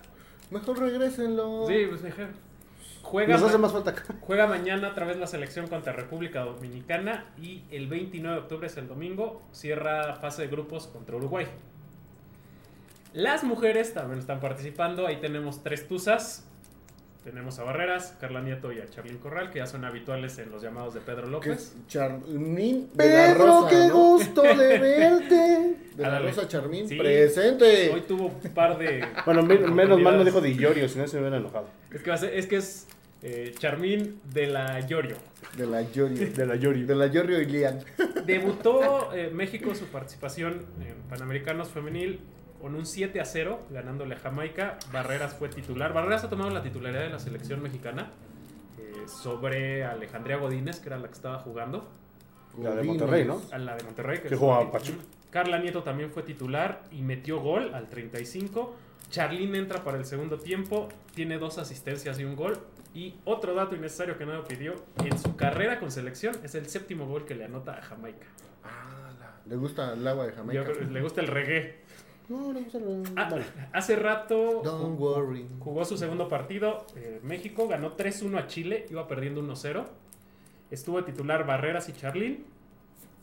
Mejor regrésenlo. Sí, pues mejor. Juega, Nos hace más falta acá. juega mañana otra vez la selección contra República Dominicana y el 29 de octubre es el domingo, cierra fase de grupos contra Uruguay. Las mujeres también están participando, ahí tenemos tres tuzas. Tenemos a Barreras, Carla Nieto y a Charlín Corral, que ya son habituales en los llamados de Pedro López. es Charmín de la Pedro, Rosa, qué ¿no? gusto de verte. De la. Rosa Charmín, Sí. presente. Hoy tuvo un par de. Bueno, me- menos mal no dijo de Iorio, si no se me hubiera enojado. Es que, va a ser- es, que es eh, Charmín de la Yorio. De la Yorio. De la Iorio. De la Yorio y Lian. Debutó eh, México su participación en Panamericanos Femenil con un 7 a 0, ganándole a Jamaica. Barreras fue titular. Barreras ha tomado la titularidad de la selección mexicana eh, sobre Alejandría Godínez, que era la que estaba jugando. La de Monterrey, ¿no? A la de Monterrey. Que es- jugaba Pachuca. Carla Nieto también fue titular y metió gol al 35. Charlín entra para el segundo tiempo, tiene dos asistencias y un gol. Y otro dato innecesario que no pidió, en su carrera con selección es el séptimo gol que le anota a Jamaica. Ah, la- le gusta el agua de Jamaica. Yo que le gusta el reggae. No, no, no, no. Ah, Vale. hace rato Don't worry. jugó su segundo partido. eh, México ganó 3-1 a Chile, iba perdiendo 1-0. Estuvo de titular Barreras y Charlín.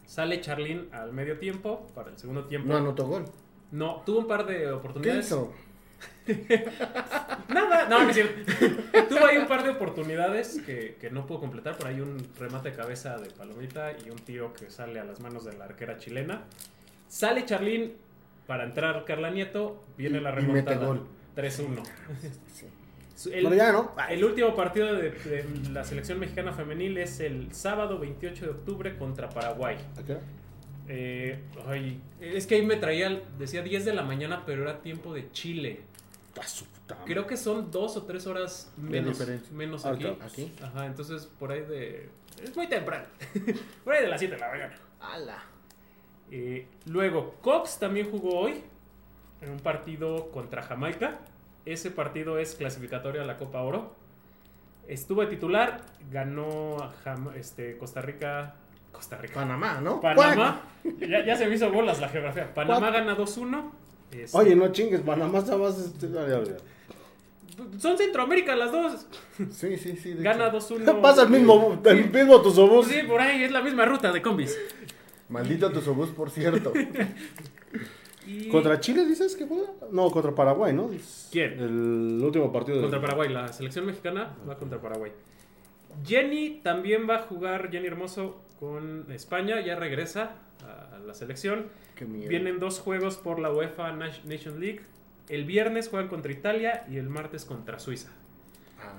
Sale Charlín al medio tiempo para el segundo tiempo. No anotó gol. No, tuvo un par de ¿Qué oportunidades. hizo? Nada, no, no. Tuvo ahí un par de oportunidades que, que no pudo completar. Por ahí un remate de cabeza de Palomita y un tiro que sale a las manos de la arquera chilena. Sale Charlín para entrar Carla Nieto. Viene Y- la remontada. gol. 3-1. Sí. Su- El, Pero ya, ¿no? el último partido de, de la selección mexicana femenil es el sábado 28 de octubre contra Paraguay. ¿A qué? Eh, ay, es que ahí me traía, decía 10 de la mañana, pero era tiempo de Chile. Ah. Creo que son dos o tres horas menos, menos Ah, aquí. Aquí. Ajá, entonces por ahí de... Es muy temprano. por ahí de las 7 de la mañana. ¡Hala! Eh, luego, Cox también jugó hoy en un partido contra Jamaica. Ese partido es clasificatorio a la Copa Oro. Estuvo de titular, ganó este, Costa Rica. Costa Rica. Panamá, ¿no? Panamá. Ya, ya se me hizo bolas la geografía. Panamá gana 2-1. Este, Oye, no chingues, Panamá está más. Este. Son Centroamérica las dos. Sí, sí, sí. Gana hecho. 2-1. Pasa el mismo, el mismo autobús. Sí, por ahí es la misma ruta de combis. Maldito tu sobús, por cierto. Y- ¿Contra Chile dices que juega? No, contra Paraguay, ¿no? ¿Quién? El último partido de. Contra Paraguay, la selección mexicana va contra Paraguay. Jenny también va a jugar, Jenny Hermoso, con España, ya regresa a la selección. Qué miedo. Vienen dos juegos por la UEFA Nation Nation League. El viernes juegan contra Italia y el martes contra Suiza. Ah,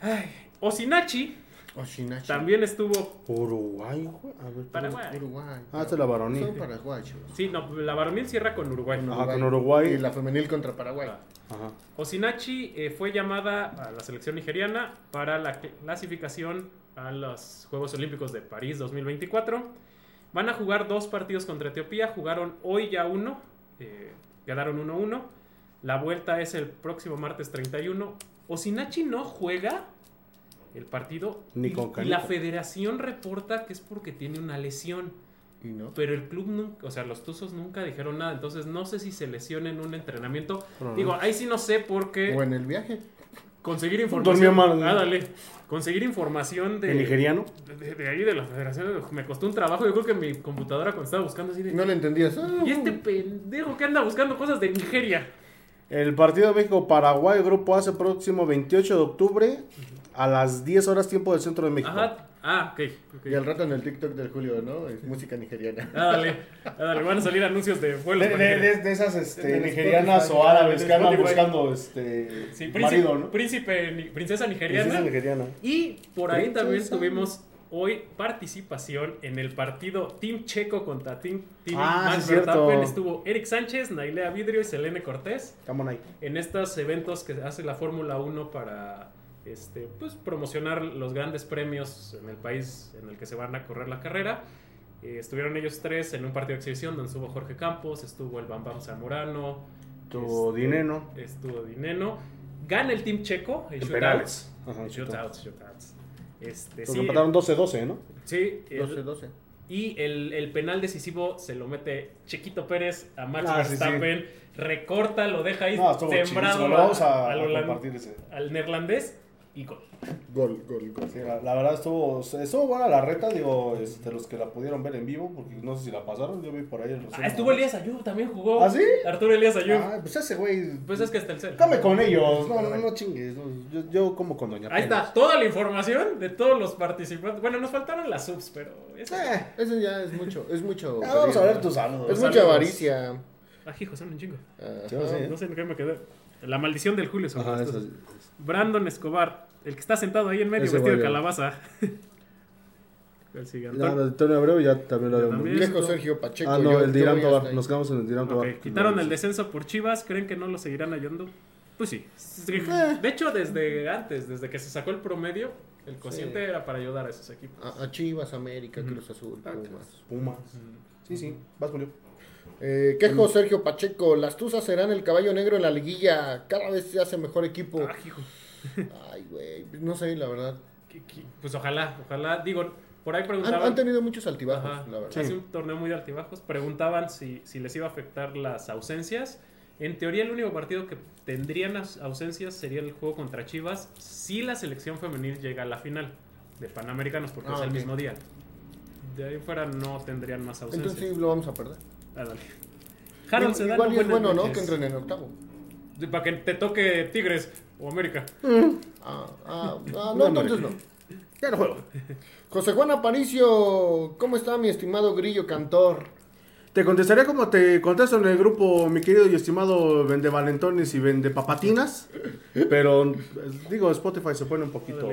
Ay, Osinachi Oshinachi. también estuvo. Uruguay, güey. A ver, Paraguay. Uruguay. Ah, esta es la varonil. Son paraguayos. Sí, no, la varonil cierra con Uruguay. Ajá, con Uruguay. Y la femenil contra Paraguay. Ah. Ajá. Osinachi eh, fue llamada a la selección nigeriana para la clasificación a los Juegos Olímpicos de París 2024. Van a jugar dos partidos contra Etiopía. Jugaron hoy ya uno. eh, quedaron 1-1. La vuelta es el próximo martes 31. Osinachi no juega el partido. Ni y, con y Canito. la federación reporta que es porque tiene una lesión. Y no. Pero el club nunca, o sea, los Tuzos nunca dijeron nada. Entonces no sé si se lesiona en un entrenamiento. Pero no. Digo, ahí sí no sé porque O en el viaje. conseguir información. mal. Ah, dale. Conseguir información de, ¿El nigeriano? de, de ahí de la federación me costó un trabajo. Yo creo que mi computadora cuando estaba buscando así de. No le entendías. Ah, Y este pendejo que anda buscando cosas de Nigeria. El partido México-Paraguay, grupo A, el próximo 28 de octubre a las 10 horas tiempo del centro de México. Ajá. Ah, ok. ok. Y al rato en el TikTok del Julio, ¿no? Es música nigeriana. Ah, dale. Ah, dale. Van a salir anuncios de vuelos. De, de- de- de esas este, nigerianas Spotify. o árabes que andan buscando este, Sí, príncipe, marido, ¿no? príncipe princesa nigeriana. Princesa nigeriana. Y por ahí también tuvimos hoy participación en el partido Team Checo contra Team, team Ah, Max sí. Estuvo Eric Sánchez, Nailea Vidrio y Selene Cortés en estos eventos que hace la Fórmula 1 para este, pues, promocionar los grandes premios en el país en el que se van a correr la carrera. Eh, estuvieron ellos tres en un partido de exhibición donde estuvo Jorge Campos, estuvo el Bam Bam Zamorano, Tu este, dinero. estuvo Dineno. Gana el Team Checo en shootouts. Shootouts, shootouts. Este, sí, empataron 12-12, ¿no? sí, el- 12-12. y el, el penal decisivo se lo mete Chequito Pérez a Max Ah, sí, Verstappen. Recorta, lo deja ahí No, sembrado a- a, al neerlandés. Y gol. Gol, gol, gol. Sí, la, la verdad estuvo, estuvo buena la reta, digo, este, los que la pudieron ver en vivo, porque no sé si la pasaron, yo vi por ahí el resumen. Ah, estuvo Elías Ayub, también jugó. ¿Ah, sí? Arturo Elías Ayub. Ah, pues ese güey, Pues es que está el cel. come con ellos, no, no, no chingues, no, yo, yo como con Doña Ahí Pelos. está, toda la información de todos los participantes. Bueno, nos faltaron las subs, pero. eso- Eh, Eso ya es mucho, es mucho. ya vamos a ver tus saludos. Es Saludos. mucha avaricia. Ah, hijo, son un chingo. Ajá. Sí, sí. No sé en qué me quedé. La maldición del Julio. Ajá, eso- Brandon Escobar, el que está sentado ahí en medio Ese vestido de calabaza. Visto. Viejo Sergio Pacheco. Ah, no, yo- el de Irán Tobar, nos quedamos en el de Irán Tobar. Quitaron el descenso por Chivas. ¿Creen que no lo seguirán ayudando? Pues sí. Eh. De hecho, desde antes, desde que se sacó el promedio, el cociente era para ayudar a esos equipos. A, a Chivas, América, Cruz Azul, Pumas. Pumas. Sí, sí, vas Julio. Eh, quejo Sergio Pacheco, las Tuzas serán el caballo negro en la liguilla. Cada vez se hace mejor equipo. Ah, hijo. Ay, güey, no sé, la verdad. ¿Qué- qué? Pues ojalá, ojalá. Digo, por ahí preguntaban. han tenido muchos altibajos, Ajá, la verdad. Hace un torneo muy de altibajos. Preguntaban si, si les iba a afectar las ausencias. En teoría, el único partido que tendrían as- ausencias sería el juego contra Chivas si la selección femenil llega a la final de Panamericanos, porque Ah, es el mismo día. De ahí fuera no tendrían más ausencias. Entonces sí, lo vamos a perder. Ah, dale. Harold Igual- Sedano, Igual y es bueno, ¿no? Que entren en octavo. Para que te toque Tigres o América. Ah, ah, ah, no, No, entonces no. Ya no juego. José Juan Aparicio, ¿cómo está mi estimado Grillo Cantor? Te contestaré como te contesto en el grupo, mi querido y estimado Vende Valentones y Vende Papatinas. Pero, eh, digo, Spotify se pone un poquito.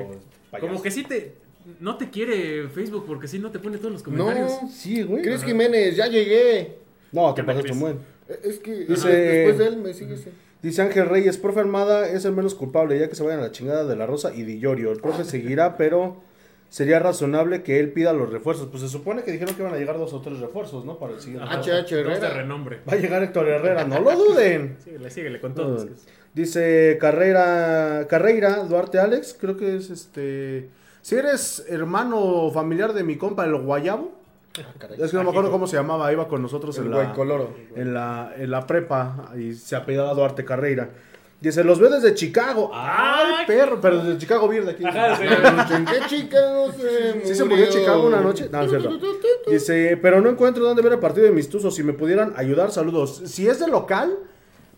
Payaso. Como que sí te. No te quiere Facebook porque si no te pone todos los comentarios. No, Sí, güey. Cris Jiménez, ya llegué. No, te ¿Qué pasaste un buen. Eh, Es que Dice- ajá, después de él me sigue ese. Dice Ángel Reyes, profe Armada es el menos culpable, ya que se vayan a la chingada de la Rosa y Di Llorio. El profe seguirá, pero sería razonable que él pida los refuerzos. Pues se supone que dijeron que iban a llegar dos o tres refuerzos, ¿no? Para el siguiente. HH de Herrera. renombre. Va a llegar Héctor Herrera, no lo duden. Síguele, síguele con todos. No. Dice Carrera, Carreira Duarte Alex, creo que es este. Si eres hermano familiar de mi compa el Guayabo, Ah, caray. es que no me acuerdo cómo se llamaba, iba con nosotros El en la, Guaycoloro. en la en la prepa y se apellidaba Duarte Carreira. Dice, los veo desde Chicago. ¡Ay, Ay, perro! Pero desde Chicago Beer de aquí. Ajá, sí. ¿En qué Chicago se ¿Sí se murió en Chicago una noche? No, es cierto. Dice, pero no encuentro dónde ver el partido de mis tuzos. Si me pudieran ayudar, saludos. Si es de local,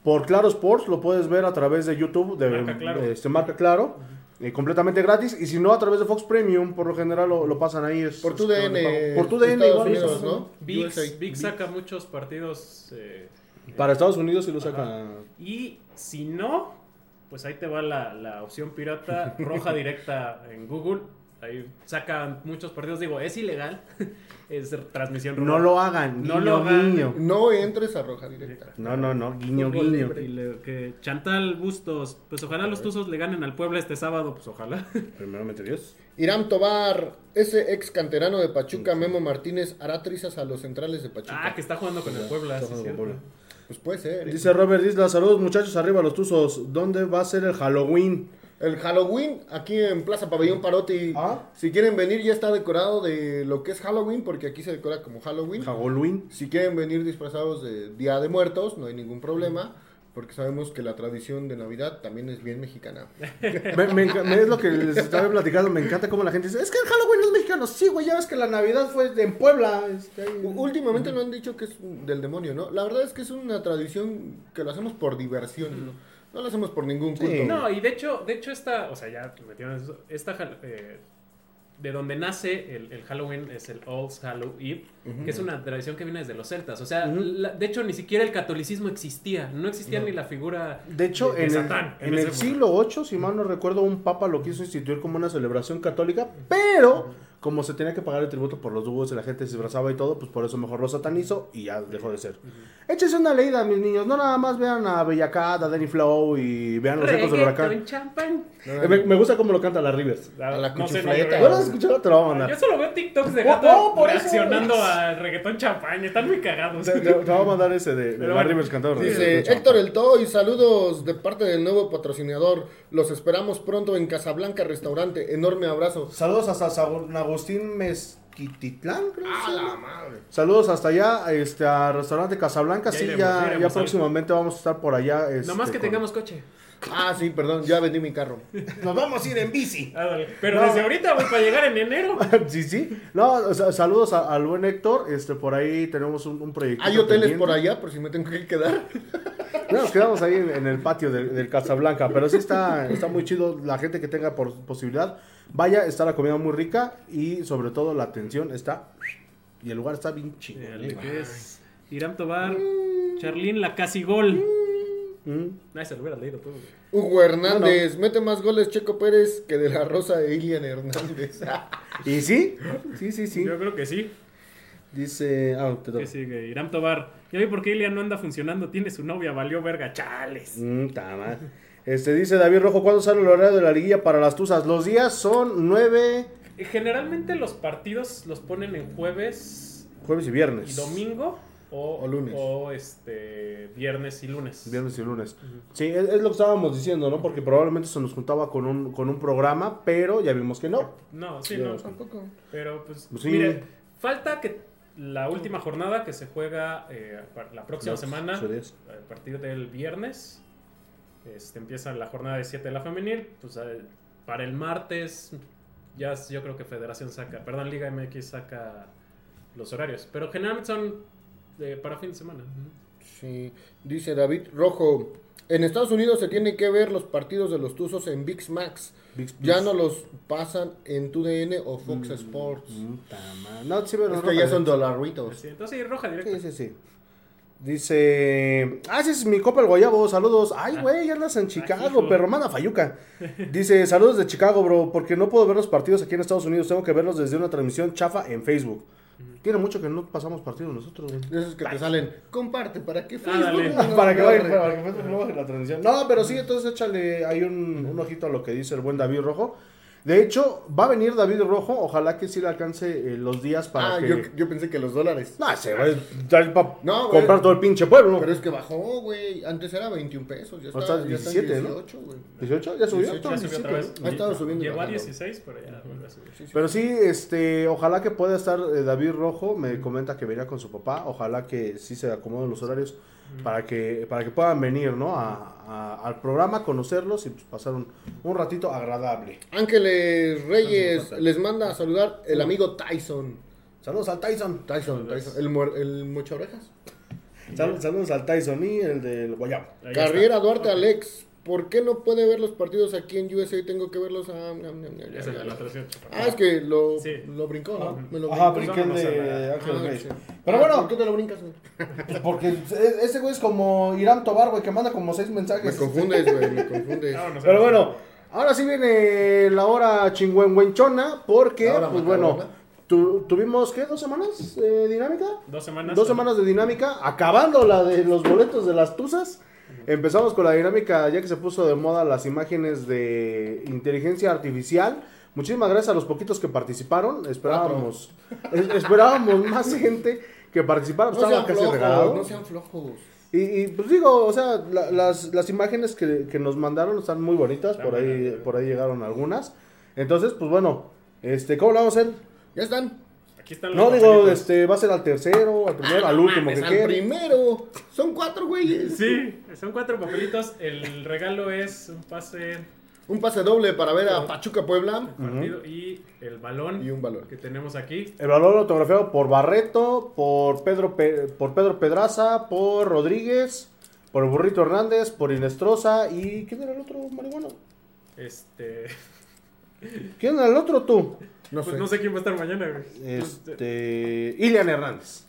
por Claro Sports, lo puedes ver a través de YouTube, de Marca Claro. este, Marca Claro, eh, completamente gratis. Y si no, a través de Fox Premium, por lo general lo, lo pasan ahí. es- Por tu es DN. pago. Por tu DN, Estados igual. Unidos, ¿no? VIX. VIX saca muchos partidos. eh, Para Estados Unidos sí lo saca. y si no, pues ahí te va la, la opción pirata roja directa en Google. Ahí sacan muchos partidos. Digo, es ilegal. Es transmisión roja. No lo hagan. No guiño, lo hagan. guiño. No entres a roja directa. No, no, no. Guiño, Fútbol guiño. Y le- que Chantal Bustos, pues ojalá los Tuzos le ganen al Puebla este sábado, pues ojalá. Primeramente Dios. Irán Tobar, ese ex canterano de Pachuca, Memo Martínez, hará trizas a los centrales de Pachuca. Ah, que está jugando con el Puebla. Está sí. Pues puede ser. Dice Robert Isla, saludos muchachos, arriba los tuzos. ¿Dónde va a ser el Halloween? El Halloween aquí en Plaza Pabellón Parotti. Ah. Si quieren venir, ya está decorado de lo que es Halloween, porque aquí se decora como Halloween. Halloween. Si quieren venir disfrazados de Día de Muertos, no hay ningún problema, porque sabemos que la tradición de Navidad también es bien mexicana. Me, me me- es lo que les estaba platicando, me encanta cómo la gente dice, es que el Halloween no es mexicano. Sí, güey, ya ves que la Navidad fue en Puebla. este, Últimamente no han dicho que es del demonio, ¿no? La verdad es que es una tradición que lo hacemos por diversión, ¿no? No lo hacemos por ningún Sí. culto. No, y de hecho, de hecho esta, o sea, ya metieron eso, esta eh, de donde nace el, el Halloween es el All Hallow Eve, que es una tradición que viene desde los celtas. O sea, la- de hecho ni siquiera el catolicismo existía, no existía ni la figura De hecho, de en, Satán el, en el siglo VIII, si mal no recuerdo, un papa lo quiso instituir como una celebración católica, pero como se tenía que pagar el tributo por los dúos y la gente se disfrazaba y todo, pues por eso mejor lo satanizó y ya dejó de ser. Échense una leída, mis niños, no nada más vean a Bella Cat, a Danny Flow y vean los ecos del huracán. champán. Eh, Me, me gusta cómo lo canta la Rivers. A la No sé, no, cuchifleta. yo- ¿No lo has escuchado? Te lo voy a Yo mandar. solo veo TikToks de Oh, gato oh, por eso. reaccionando al reggaetón champaña, están muy cagados. Te, te- te voy a mandar ese de, de la bueno, Rivers cantando. Dice Héctor champán. El Toy, saludos de parte del nuevo patrocinador. Los esperamos pronto en Casablanca Restaurante. Enorme abrazo. Saludos hasta San Agustín Mes, Quititlán, creo. que ¡Ah, la madre! Saludos hasta allá, este, a Restaurante Casablanca. Ya Sí, iremos, ya, ya próximamente vamos a estar por allá. este, Nomás que con- tengamos coche. Ah, sí, perdón, ya vendí mi carro. Nos vamos a ir en bici. Pero No. desde ahorita, güey, para llegar en enero. sí, sí. No, o sea, saludos a- al buen Héctor. Este, por ahí tenemos un, un proyecto. ¿Hay hoteles por allá por si me tengo que quedar? No, nos quedamos ahí en, en el patio del, del Casablanca, pero sí está, está muy chido. La gente que tenga por posibilidad, vaya, está la comida muy rica y sobre todo la atención está. Y el lugar está bien chido. Que es Irán Tobar, Charlín, la casi gol. Mm. Nadie se lo hubiera leído todo. Hugo Hernández, mete más goles Checo Pérez que de la Rosa de Ilian Hernández. Y sí, sí, sí, sí. Yo creo que sí. Dice. Ah, te Que toca. sigue. Irán Tobar. Ya vi por qué Ilian no anda funcionando. Tiene su novia, valió verga. Chales. Mm, ta madre. Este dice David Rojo, ¿cuándo sale el horario de la liguilla para las Tuzas? Los días son 9, Eh, Generalmente los partidos los ponen en jueves jueves y viernes. y domingo. O, O lunes. O este, viernes y lunes. Viernes y lunes. Sí, es, es lo que estábamos diciendo, ¿no? Porque probablemente se nos juntaba con un, con un programa, pero ya vimos que no. No, sí, Ya no. Tampoco. Pero pues, Pues sí. mire, falta que la última jornada que se juega eh, la próxima Los- semana, a partir del viernes, este, empieza la jornada de 7 de la femenil. Pues eh, para el martes, ya yo creo que Federación saca, perdón, Liga MX saca los horarios. Pero generalmente son eh, para fin de semana. Sí, dice David Rojo. En Estados Unidos se tienen que ver los partidos de los Tuzos en VIX Max. Big Ya no los pasan en TUDN o Fox Sports. Mm, madre. No, sí, pero Es que ya son dolaritos. Sí, entonces sí, roja directa. Sí, sí, sí. Dice. Ah, ese es mi copa el guayabo. Saludos. Ay, güey, ya andas en Chicago, perro. Manda Fayuca. Dice: Saludos de Chicago, bro. Porque no puedo ver los partidos aquí en Estados Unidos. Tengo que verlos desde una transmisión chafa en Facebook. Tiene mucho que no pasamos partidos nosotros, güey. Esos que te salen. Comparte para que Ándale. Facebook no para que nos vaya, agarre". para que Facebook no baje la transmisión. No, pero sí, entonces échale ahí un, un ojito a lo que dice el buen David Rojo. De hecho, va a venir David Rojo. Ojalá que sí le alcance eh, los días para Ah, que. yo, yo pensé que los dólares. No, se va a para No, güey. comprar todo el pinche pueblo. Pero es que bajó, güey. Antes era 21 pesos. Ya está, ya está 17, en ¿no? 18, güey. ¿18? ¿Ya subió? 18, Ya subió otra vez. Ha estado subiendo Llegó a bajando. 16, pero ya vuelve a subir. Sí, sí. Pero sí, este, ojalá que pueda estar eh, David Rojo, me comenta que venía con su papá, ojalá que sí se acomoden los horarios para que para que puedan venir, ¿no? A, a- al programa, conocerlos y pues, pasar un, un ratito agradable. Ángeles Reyes les manda a saludar el amigo Tyson. Saludos al Tyson. Tyson, Tyson. El, el mocha orejas. Sal- saludos al Tyson y el del Guayabo. Carriera Duarte Alex. ¿Por qué no puede ver los partidos aquí en USA y tengo que verlos a... Esa es la traducción. Ah, es que lo, Sí. lo brincó, ¿no? Me lo Ajá, brinqué el a de Ángeles Ah, sí. Pero Ah, bueno, ¿Por qué te lo brincas, güey? pues porque e- ese güey es como Irán Tobar, güey, que manda como seis mensajes. Me confundes, güey, me confundes. Pero bueno, ahora sí viene la hora chingüengüenchona, porque, pues bueno, tu- tuvimos, ¿qué? ¿Dos semanas de dinámica? Dos semanas. Dos semanas de dinámica, acabando la de los boletos de las tuzas. Empezamos con la dinámica, ya que se puso de moda las imágenes de inteligencia artificial. Muchísimas gracias a los poquitos que participaron. Esperábamos, es- esperábamos más gente que participara. No sean casi flojos, regalado. no sean flojos. Y, y, pues digo, o sea, la- las, las imágenes que, que nos mandaron están muy bonitas, por ahí, por ahí llegaron algunas. Entonces, pues bueno, este, ¿cómo lo vamos a hacer? Ya están. Aquí están los No, digo, papelitos. este, va a ser al tercero, al primero, al último mames, que al quede. primero. Son cuatro, güeyes. Sí, son cuatro papelitos. El regalo es un pase Un pase doble para ver a Pachuca Puebla partido y el balón y un balón. que tenemos aquí. El valor autografiado por Barreto, por Pedro, Pe- por Pedro Pedraza, por Rodríguez, por Burrito Hernández, por Inestrosa y... ¿Quién era el otro marihuano? Este. ¿Quién era el otro tú? No Pues sé. no sé quién va a estar mañana, güey. Este... Ilian Hernández.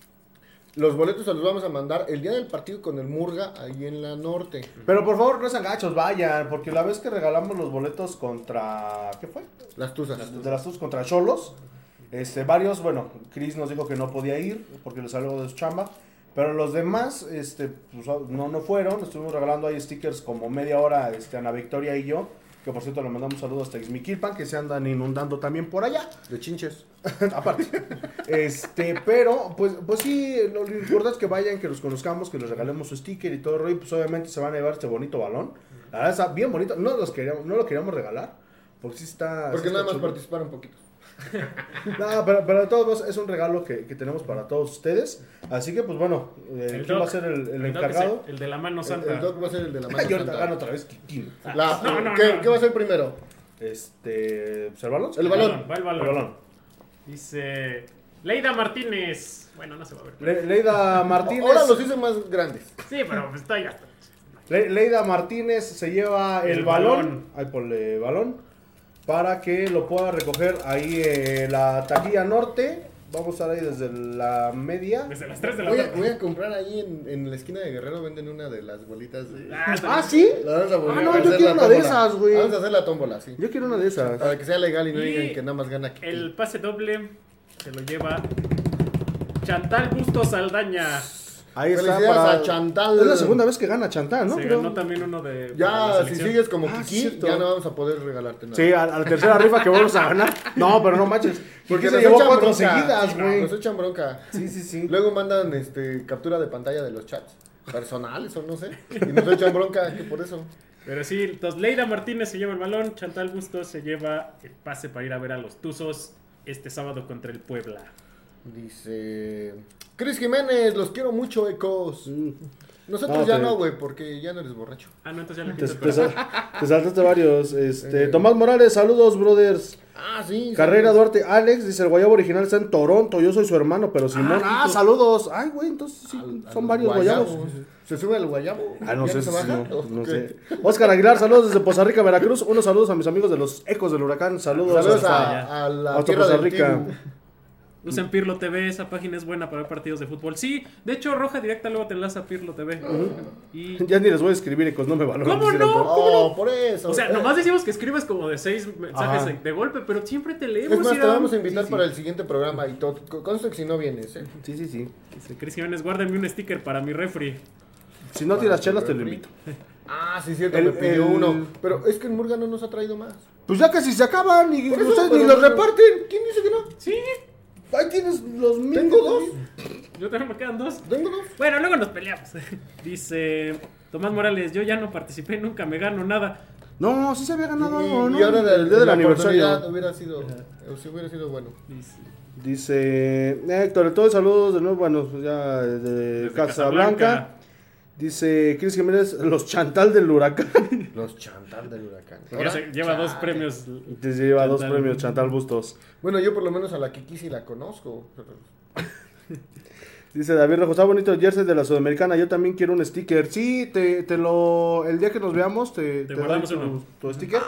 Los boletos se los vamos a mandar el día del partido con el Murga ahí en la norte. Pero por favor, no sean gachos, vayan, porque la vez que regalamos los boletos contra... ¿Qué fue? Las tuzas. de las dos contra Cholos. Este, varios, bueno, Chris nos dijo que no podía ir porque le salió de su chamba. Pero los demás, este, pues, no, no fueron. Estuvimos regalando ahí stickers como media hora, este, Ana Victoria y yo. Que por cierto le mandamos saludos hasta Ixmiquilpan, que se andan inundando también por allá. De chinches. Aparte. Este, pero, pues, pues sí, lo, lo importante es que vayan, que los conozcamos, que les regalemos su sticker y todo el rollo. Pues obviamente se van a llevar este bonito balón. La verdad está bien bonito. No, los queríamos, no lo queríamos regalar. Porque sí está. Porque sí nada más chulo. participaron poquitos. No, pero, pero de todos modos es un regalo que, que tenemos para todos ustedes. Así que, pues bueno, eh, El ¿quién va a doc. ser el, el El doc encargado? El, el de la mano El, santa. el Doc va a ser el de la mano Yo santa. gano otra vez. ¿Quién? La- No, no, ¿qué, no. qué va a ser primero? Este, pues, ¿el balón? El balón. Va el El balón. balón. Dice Leida Martínez. Bueno, no se va a ver. Le- Leida Martínez. Ahora los hice más grandes. Sí, pero pues está ya. Le- Leida Martínez se lleva el, El balón. balón. Ahí ponle balón. Para que lo pueda recoger ahí en la taquilla norte. Vamos a estar ahí desde la media. Desde las 3 de la Voy a, tarde. voy a comprar ahí en, en la esquina de Guerrero, venden una de las bolitas. De... Ah, Ah, ¿sí? La vamos a volver Ah, no, a yo quiero una de esas, güey. Vamos a hacer la tómbola, sí. Yo quiero una de esas. Para que sea legal y no Y digan que nada más gana aquí. El pase doble se lo lleva Chantal Bustos Saldaña. Ahí está. Para... a Chantal. Es la segunda vez que gana Chantal, ¿no? se Creo. ganó también uno de. Ya, si sigues como Ah, Kiki, cierto. ya no vamos a poder regalarte nada. Sí, a, a la tercera rifa que vamos a ganar. No, pero no manches. Porque se nos llevó echan cuatro bronca. seguidas, güey. Nos echan bronca. Sí, sí, sí. Luego mandan este captura de pantalla de los chats personales o no sé. Y nos echan bronca que por eso. Pero sí, entonces Leida Martínez se lleva el balón, Chantal Bustos se lleva el pase para ir a ver a los Tuzos este sábado contra el Puebla. Dice Cris Jiménez, los quiero mucho, Ecos. Nosotros No, ya no, güey, porque ya no eres borracho. Ah, no, entonces ya le Te, te sal- te saltaste varios. Este, Eh. Tomás Morales, saludos, brothers. Ah, sí. Carrera sí. Duarte, Alex, dice el guayabo original está en Toronto, yo soy su hermano, pero Simón. Ah, saludos. Ay, güey, entonces sí, Al- al son varios guayabo. guayabos. ¿Se sube el guayabo? Ah, no ¿Ya sé, se si baja? no, no sé. Oscar Aguilar, saludos desde Poza Rica, Veracruz. Unos saludos a mis amigos de los Ecos del Huracán. Saludos, Saludos hasta- a, a la hasta tierra del Rica. Usen Pirlo TV, esa página es buena para ver partidos de fútbol. Sí, de hecho, Roja Directa luego te enlaza a Pirlo TV. Y. Ya ni les voy a escribir, Ecos, no me valoran. ¿Cómo no? pero- Oh, por eso. O sea, Eh, nomás decimos que escribes como de seis mensajes Ajá. de, golpe, pero siempre te Es leemos. más, te vamos a invitar Sí, sí. para el siguiente programa y todo. Consta que si no vienes, ¿eh? Sí, sí, sí. Dice Cris Jiménez, guárdame un sticker para mi refri. Si no tiras chelas, te lo invito. Ah, sí, cierto, El- me pidió el- uno. Pero es que en Murga no nos ha traído más. Pues ya casi se acaban y ustedes ni los no- reparten. ¿Quién dice que no? Sí, Ahí tienes los mil. Tengo dos. yo también me quedan dos. Tengo dos. Bueno, luego nos peleamos. Dice Tomás Morales, yo ya no participé, nunca me gano nada. No, sí se había ganado y, algo, ¿no? y ahora el, día del la aniversario. hubiera sido, o si hubiera sido bueno. Dice, Dice Héctor, todos saludos de nuevo, bueno, ya de Desde Casablanca. Dice Cris Jiménez, los chantal del huracán. Los chantal del huracán. se- lleva dos premios. Dice, lleva dos premios, Chantal Bustos. Bueno, yo por lo menos a la Kiki sí la conozco. Dice David Rojo, está bonito el jersey de la Sudamericana, yo también quiero un sticker. Sí, te, te lo, el día que nos veamos te, Te doy guardamos tu, uno. tu sticker.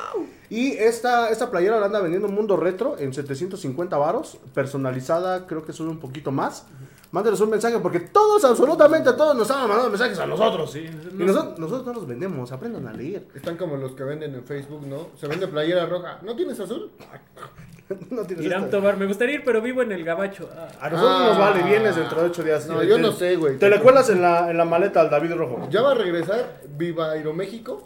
Y esta, esta playera la anda vendiendo Mundo Retro en 750 varos, personalizada, creo que sube un poquito más. Mándenos un mensaje porque todos, absolutamente todos nos estaban mandando mensajes a nosotros. Sí, Y no- nosotros, nosotros no los vendemos, aprendan a leer. Están como los que venden en Facebook, ¿no? Se vende playera roja. ¿No tienes azul? No tienes Irán esta. Tobar, me gustaría ir, pero vivo en el Gabacho. Ah, A nosotros Ah. nos vale, vienes dentro de 8 días. No, Te- yo te- no sé, güey. Te le cuelas en la, en la maleta al David Rojo. Ya va a regresar Viva Aeroméxico,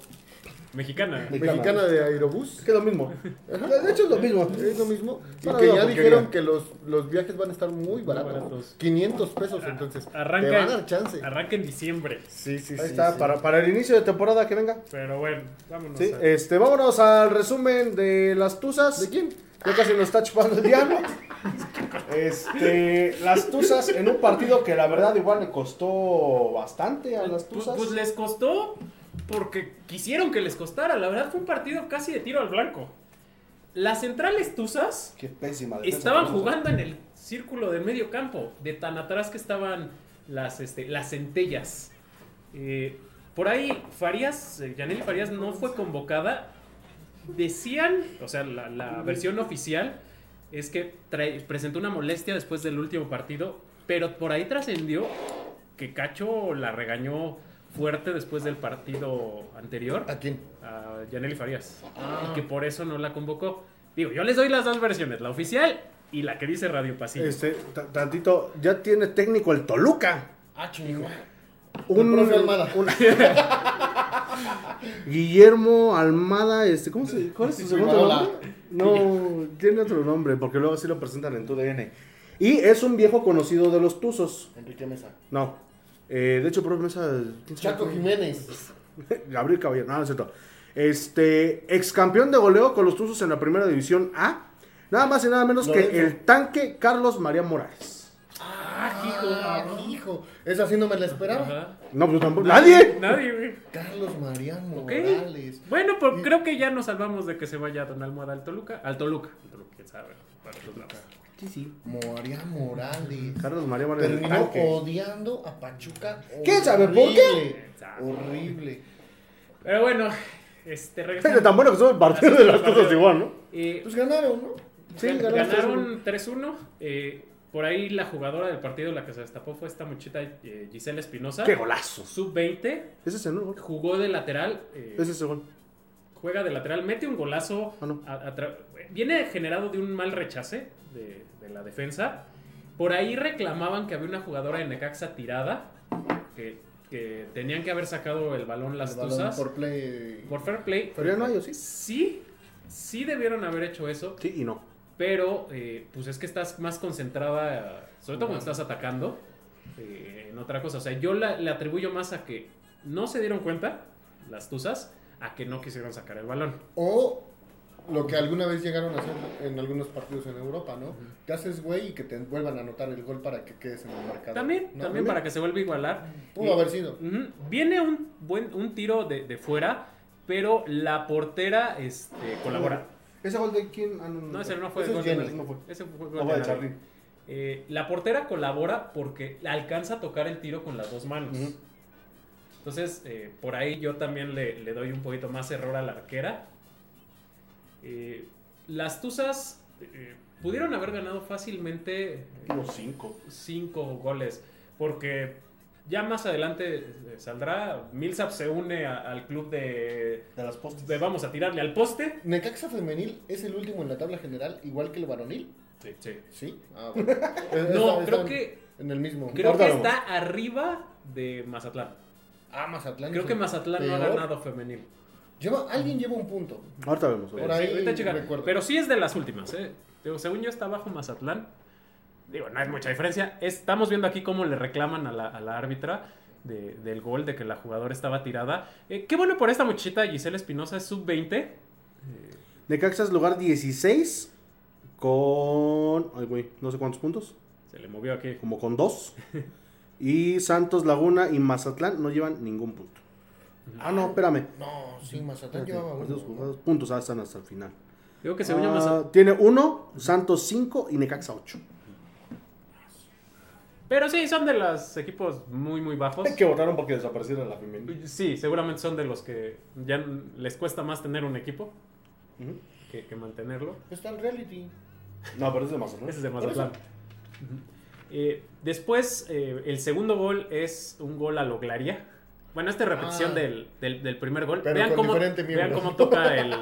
mexicana. Mexicana. mexicana de Aerobús. Es que es lo mismo. De hecho es lo mismo. Es lo mismo. Y que ya dijeron que los, los viajes van a estar muy baratos. baratos. 500 pesos, entonces. Arranca, Te van a dar chance. arranca en diciembre. Sí, sí, Ahí sí, está, sí. Para, para el inicio de temporada que venga. Pero bueno, vámonos. Sí, a- este, vámonos al resumen de las Tuzas. ¿De quién? Ya casi nos está chupando el diablo. Este, las Tuzas en un partido que la verdad igual le costó bastante a las Pues, Tuzas. pues les costó porque quisieron que les costara. La verdad fue un partido casi de tiro al blanco. Las centrales Tuzas Qué pésima defensa estaban jugando en el círculo del medio campo, de tan atrás que estaban las, este, las centellas. Eh, por ahí, Farías, eh, Yaneli Farías no fue convocada. Decían, o sea, la, la versión oficial es que trae- presentó una molestia después del último partido, pero por ahí trascendió que Cacho la regañó fuerte después del partido anterior ¿A quién? a Yaneli Farías. Ah. Y que por eso no la convocó. Digo, yo les doy las dos versiones, la oficial y la que dice Radio Pasillo. Este, ta- tantito, ya tiene técnico el Toluca. Ah, chingo. Un, profe Almada. un- Guillermo Almada, este, ¿cómo se ¿Cuál es su segundo nombre? No, tiene otro nombre, porque luego sí lo presentan en tu DN. Y es un viejo conocido de los Tuzos. Enrique Mesa. No. Eh, de hecho, por mesa. ¿quién sabe Chaco? Jiménez. Gabriel Caballero, no, no es cierto. Este, ex campeón de goleo con los Tuzos en la primera división A. Nada más y nada menos que el tanque Carlos María Morales. Ah, hijo, hijo. Esa sí no me la esperaba. Ajá. No, pues tampoco. ¡Nadie! Nadie, güey. Carlos María. Morales. Bueno, pues creo que ya nos salvamos de que se vaya Don Almohada al Toluca. Al Toluca. Al Toluca, quién sabe. Para lados. Sí, sí. María Morales. Carlos María Morales. Terminó odiando a Pachuca. ¿Quién sabe por qué? Horrible. Pero bueno, este Es regresando. tan bueno que son el partido de las cosas igual, ¿no? Eh, Pues ganaron, ¿no? Sí, gan- ganaron ganaron 3-1. eh, por ahí la jugadora del partido, la que se destapó, fue esta muchita eh, Gisela Espinosa. ¡Qué golazos! Sub-20. Ese es el gol. Jugó de lateral. eh, Ese es el gol. juega de lateral, mete un golazo. Ah, no. a- a tra- viene generado de un mal rechace de, de la defensa. Por ahí reclamaban que había una jugadora de Necaxa tirada. Que, que tenían que haber sacado el balón las El balón tuzas. Por play. Por fair play. Pero ya no hay, ¿o sí? Sí, sí debieron haber hecho eso. Sí y no. Pero, eh, pues es que estás más concentrada, sobre todo cuando estás atacando, eh, en otra cosa. O sea, yo la- le atribuyo más a que no se dieron cuenta, las tuzas, a que no quisieron sacar el balón. O lo que alguna vez llegaron a hacer en algunos partidos en Europa, ¿no? Te haces güey y que te vuelvan a anotar el gol para que quedes en el marcador. También, ¿no? también para que se vuelva a igualar. Pudo Y- haber sido. Viene un buen un tiro de, de fuera, pero la portera este, colabora. ¿Ese gol de quién? Ah, No, ese no fue Ese el es gol de Jenny, no fue. Ese fue gol No, de fue. Charly. Eh, la portera colabora porque alcanza a tocar el tiro con las dos manos. Entonces, eh, por ahí yo también le, le doy un poquito más error a la arquera. Eh, las Tuzas eh, pudieron haber ganado fácilmente eh, Los cinco. cinco goles. Porque ya más adelante saldrá. Millsap se une a- al club de, De las postes. de vamos a tirarle al poste. Necaxa femenil es el último en la tabla general, igual que el varonil. Sí, sí. Sí. Ah, bueno. Es- No, creo que, En el mismo. creo que está arriba de Mazatlán. Ah, Mazatlán. Creo que Mazatlán no ha ganado femenil. Lleva, alguien lleva un punto. Ahorita vemos. Por Pero, ahí sí, ahorita checa. recuerdo. Pero sí es de las últimas, ¿eh? Digo, según yo está bajo Mazatlán. Digo, no es mucha diferencia. Estamos viendo aquí cómo le reclaman a la, a la árbitra de- del gol, de que la jugadora estaba tirada. Eh, qué bueno por esta muchachita, Giselle Espinosa, es sub-20. Necaxa es lugar 16 con... Ay, güey, no sé cuántos puntos. Se le movió aquí. Como con dos. Y Santos Laguna y Mazatlán no llevan ningún punto. Ah, no, espérame. No, sí, Mazatlán Espérate, llevaba partidos uno. jugados, puntos están hasta el final. Digo que según yo Ah, Mazatlán. tiene uno, Santos 5 y Necaxa 8. Pero sí, son de los equipos muy, muy bajos. Que votaron porque desapareciera la femenil. Sí, seguramente son de los que ya les cuesta más tener un equipo que, que mantenerlo. Está el reality. No, pero es de Mazatlán. Ese es de Mazatlán. Ujú. Eh, después, eh, el segundo gol es un gol a lo Glaria. Bueno, esta es repetición Ah. del, del- del primer gol. Vean, cómo, vean cómo toca el,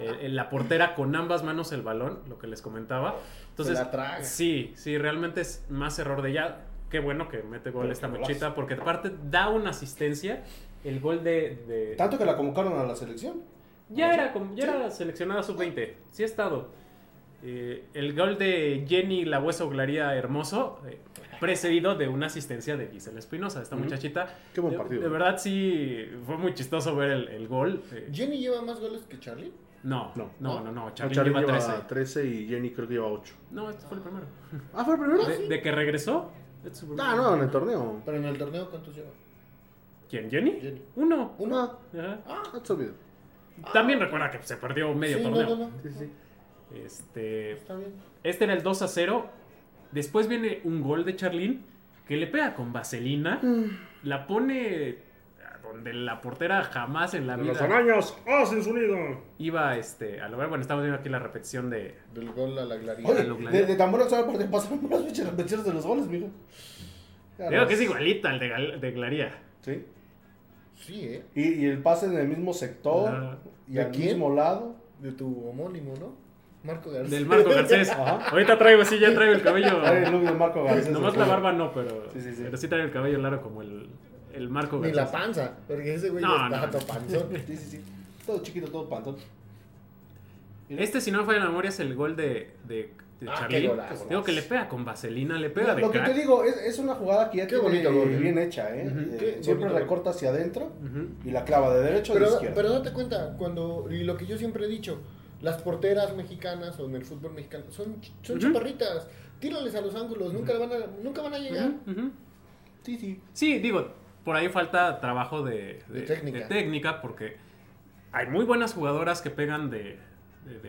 el- el- la portera con ambas manos el balón, lo que les comentaba. Entonces, Se la traga. sí, sí, realmente es más error de ella. Qué bueno que mete gol Pero esta muchita, porque aparte da una asistencia. El gol de- de, Tanto que la convocaron a la selección. ya era, ya era seleccionada sub-20. Sí ha estado. Eh, el gol de Jenny La Hueso Glaría Hermoso, eh, precedido de una asistencia de Gisela Espinosa, esta muchachita. Qué buen partido. De, verdad, sí, fue muy chistoso ver el, el gol. Eh, ¿Jenny lleva más goles que Charlie? no, no, No. no, no, no. No, Charly Charly lleva lleva 13. 13 y Jenny creo que lleva 8. No, este fue el primero. Ah, ¿fue el primero? De, de que regresó. este Ah, no, en el torneo. Pero en el torneo, ¿cuántos lleva? ¿Quién? ¿Jenny? Jenny. Uno. ¿Uno? Ajá. Ah, se olvidó. También recuerda que se perdió medio sí, no, torneo. no, no. Sí, sí. Este, Está bien. Este era el 2 a 0. Después viene un gol de Charlín que le pega con vaselina. La pone donde la portera jamás en la Los vida arañas hacen su nido. iba este, a lograr. Bueno, estamos viendo aquí la repetición de. Del gol a la clarita. Oye, de, de tan buena que sabe parte pasaron las pinches repeticiones de los goles, mijo. Digo que es igualita al de, de Glaría. Sí. Sí, ¿eh? Y, y el pase en el mismo sector Ajá. y ¿De al quién? mismo lado. De tu homónimo, ¿no? Marco García. Del Marco Garcés. Ajá. Ahorita traigo, sí, ya traigo el cabello. Ay, el look de Marco Garcés. Nomás la barba no, pero Sí, sí, sí. pero sí traigo el cabello largo como el, el Marco Ni Garcés. la panza, porque ese güey No, ya está no. todo panzón. Sí, sí, sí. Todo chiquito, todo pantón. Este, si no me falla la memoria, es el gol de, de, de Ah. Digo que le pega con vaselina, le pega de Lo que crack. te digo, es, es una jugada que ya Qué tiene bonito gol. bien hecha, ¿eh? Eh, Qué siempre recorta hacia adentro y la clava de derecho a de Pero, izquierda. pero date cuenta, cuando, y lo que yo siempre he dicho, Las porteras mexicanas o en el fútbol mexicano son, son chaparritas. Tírales a los ángulos, nunca van a, nunca van a llegar. Sí, sí. Sí, digo, por ahí falta trabajo de, De técnica. de técnica, porque hay muy buenas jugadoras que pegan de,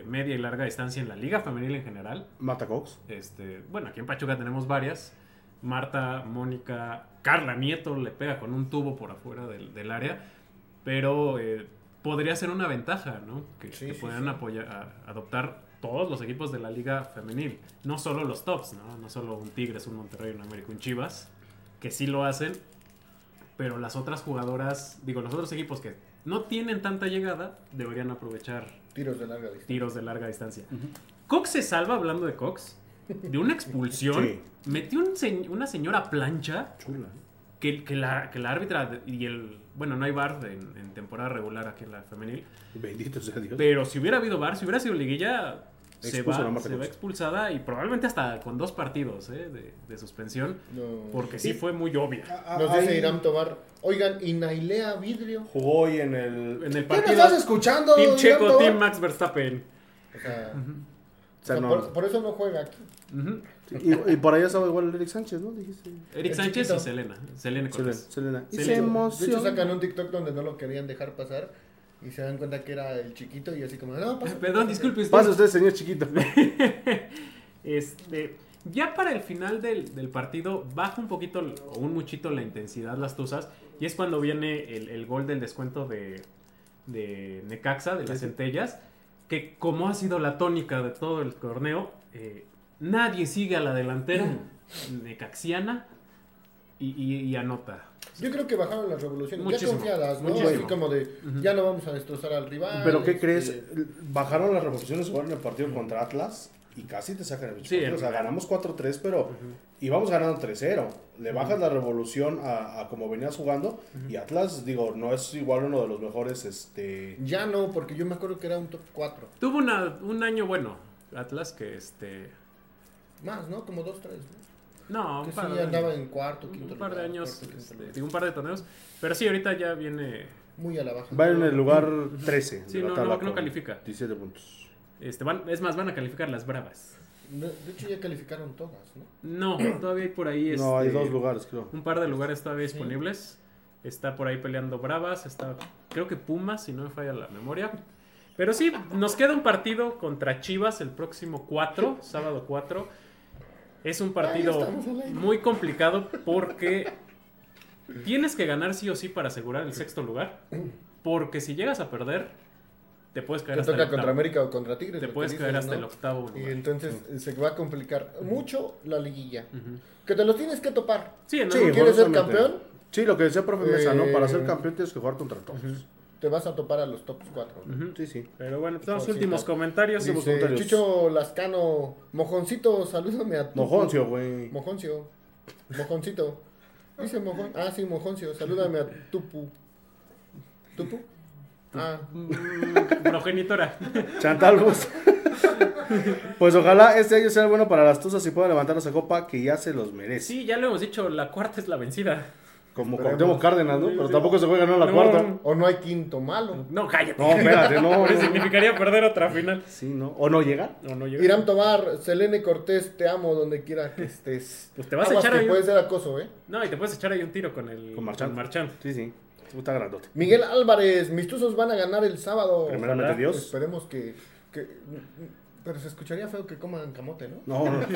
media y larga distancia en la liga femenil en general. Mata Cox. Este, bueno, aquí en Pachuca tenemos varias. Marta, Mónica, Carla Nieto le pega con un tubo por afuera del, del área, pero eh, podría ser una ventaja, ¿no? Que, Sí, que sí, puedan sí. apoyar, a- adoptar todos los equipos de la liga femenil, no solo los tops, ¿no? No solo un Tigres, un Monterrey, un América, un Chivas, que sí lo hacen, pero las otras jugadoras, digo, los otros equipos que no tienen tanta llegada, deberían aprovechar Tiros de larga distancia. tiros de larga distancia. Cox se salva, hablando de Cox, de una expulsión. Sí. Metió un se- una señora plancha Chula. que, que la, que la árbitra y el... Bueno, no hay bar en, en temporada regular aquí en la femenil. Bendito sea Dios. Pero si hubiera habido bar, si hubiera sido liguilla, se a va, se va expulsada y probablemente hasta con dos partidos ¿eh? de, de suspensión. No. Porque sí fue muy obvia. Nos dice Ahí Irán Tobar. Oigan, ¿y Nailea Vidrio? Jugó hoy en el. En el ¿Qué me partido... estás escuchando? Team Checo? Team Max Verstappen. O sea, O o sea, sea, no- por, por eso no juega aquí. Ujú. Y, y por ahí estaba igual Eric Sánchez, ¿no? Dijiste. Eric El Sánchez chiquito. y Selena. Selena Selena. Cortés. Selena. Y Sí, se de De hecho, sacan un TikTok donde no lo querían dejar pasar y se dan cuenta que era el chiquito y así como, no, pasa. Perdón, disculpe usted. Pase usted, señor chiquito. Este, ya para el final del, del partido baja un poquito o un muchito la intensidad las Tuzas y es cuando viene el, el gol del descuento de, de Necaxa, de las centellas, que como ha sido la tónica de todo el torneo, eh, nadie sigue a la delantera necaxiana y, y- y anota. Yo creo que bajaron las revoluciones, Muchísimo, ya confiadas, ¿no? muchísimo. Así como de, ya no vamos a destrozar al rival. Pero ¿qué este, crees? Bajaron las revoluciones, jugaron el partido contra Atlas y casi te sacan el Sí, partido. O sea, ganamos 4-3, pero íbamos ganando 3-0. Le bajas la revolución a, a como venías jugando y Atlas, digo, no es igual uno de los mejores, este... Ya no, porque yo me acuerdo que era un top 4. Tuvo una- un año bueno Atlas que este... Más, ¿no? Como 2-3. ¿no? No, Que un sí par de andaba en cuarto, quinto un par de lugar, años, cuarto, este, digo, un par de torneos. Pero sí, ahorita ya viene. Muy a la baja. Va en el lugar 13 Sí, de no, no, no califica. 17 puntos. Este, van, es más, van a calificar las bravas. No, De hecho, ya calificaron todas, ¿no? No, todavía hay por ahí. No, hay este, dos lugares, creo. Un par de lugares todavía disponibles. Está por ahí peleando Bravas. Está, creo que Pumas, si no me falla la memoria. Pero sí, nos queda un partido contra Chivas el próximo 4, sábado 4. Es un partido muy complicado porque tienes que ganar sí o sí para asegurar el sexto lugar. Porque si llegas a perder, te puedes caer Te hasta el toca contra octavo. América o contra Tigres. Te puedes dices, caer hasta ¿no? el octavo Y lugar. entonces eh, se va a complicar mucho la liguilla. Que te lo tienes que topar. Sí, en Sí, algún- ¿Quieres ser campeón? Sí, lo que decía profe Mesa, ¿no? Para ser Eh, campeón tienes que jugar contra todos. Te vas a topar a los top 4. Ujú. Sí, sí. Pero bueno, pues, los últimos comentarios. Dice comentarios. Chucho Lascano, mojoncito, salúdame a tu. Mojoncio, güey. Mojoncio. Mojoncito. Dice Mojon. Ah, sí, Mojoncio. Salúdame a Tupu. ¿Tupu? Ah, Mm, progenitora. Chantal Bus. pues ojalá este año sea bueno para las Tuzas y puedan levantar esa copa que ya se los merece. Sí, ya lo hemos dicho, la cuarta es la vencida. Como. Cuauhtémoc Cárdenas, ¿no? Pero Sí. tampoco se juega, ¿no? La No. cuarta. o no hay quinto malo. No, cállate. No, espérate, no. No. significaría perder otra final. Sí, ¿no? ¿O no llega? No, no llega. Irán Tobar, Selene Cortés, te amo donde quiera que estés. Pues te vas a echar ahí. puede ser acoso, ¿eh? No, y te puedes echar ahí un tiro con el Con Marchand. Marchand. Sí, sí. Está grandote. Miguel Álvarez, mis tuzos van a ganar el sábado. Primeramente. Dios. Esperemos que, que- Pero se escucharía feo que coman camote, ¿no? No, no.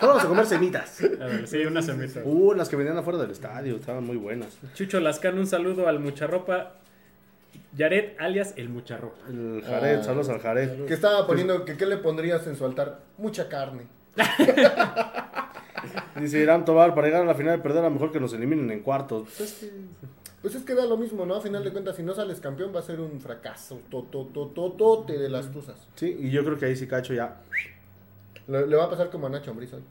Vamos a comer semitas. A ver, sí, una semita. Uh, las que vendían afuera del estadio, estaban muy buenas. Chucho Lascano, un saludo al Mucharropa. Yaret, alias el Mucharropa. El Jared, Ah. saludos al Jared. Que estaba poniendo que qué le pondrías en su altar. Mucha carne. Dice Irán Tobar, para llegar a la final y perder, a lo mejor que nos eliminen en cuartos. Pues es que... Pues es que da lo mismo, ¿no? A final de cuentas, si no sales campeón va a ser un fracaso totototote de las tuzas. Sí, y yo creo que ahí sí Cacho ya. Le, le va a pasar como a Nacho Ambriz hoy.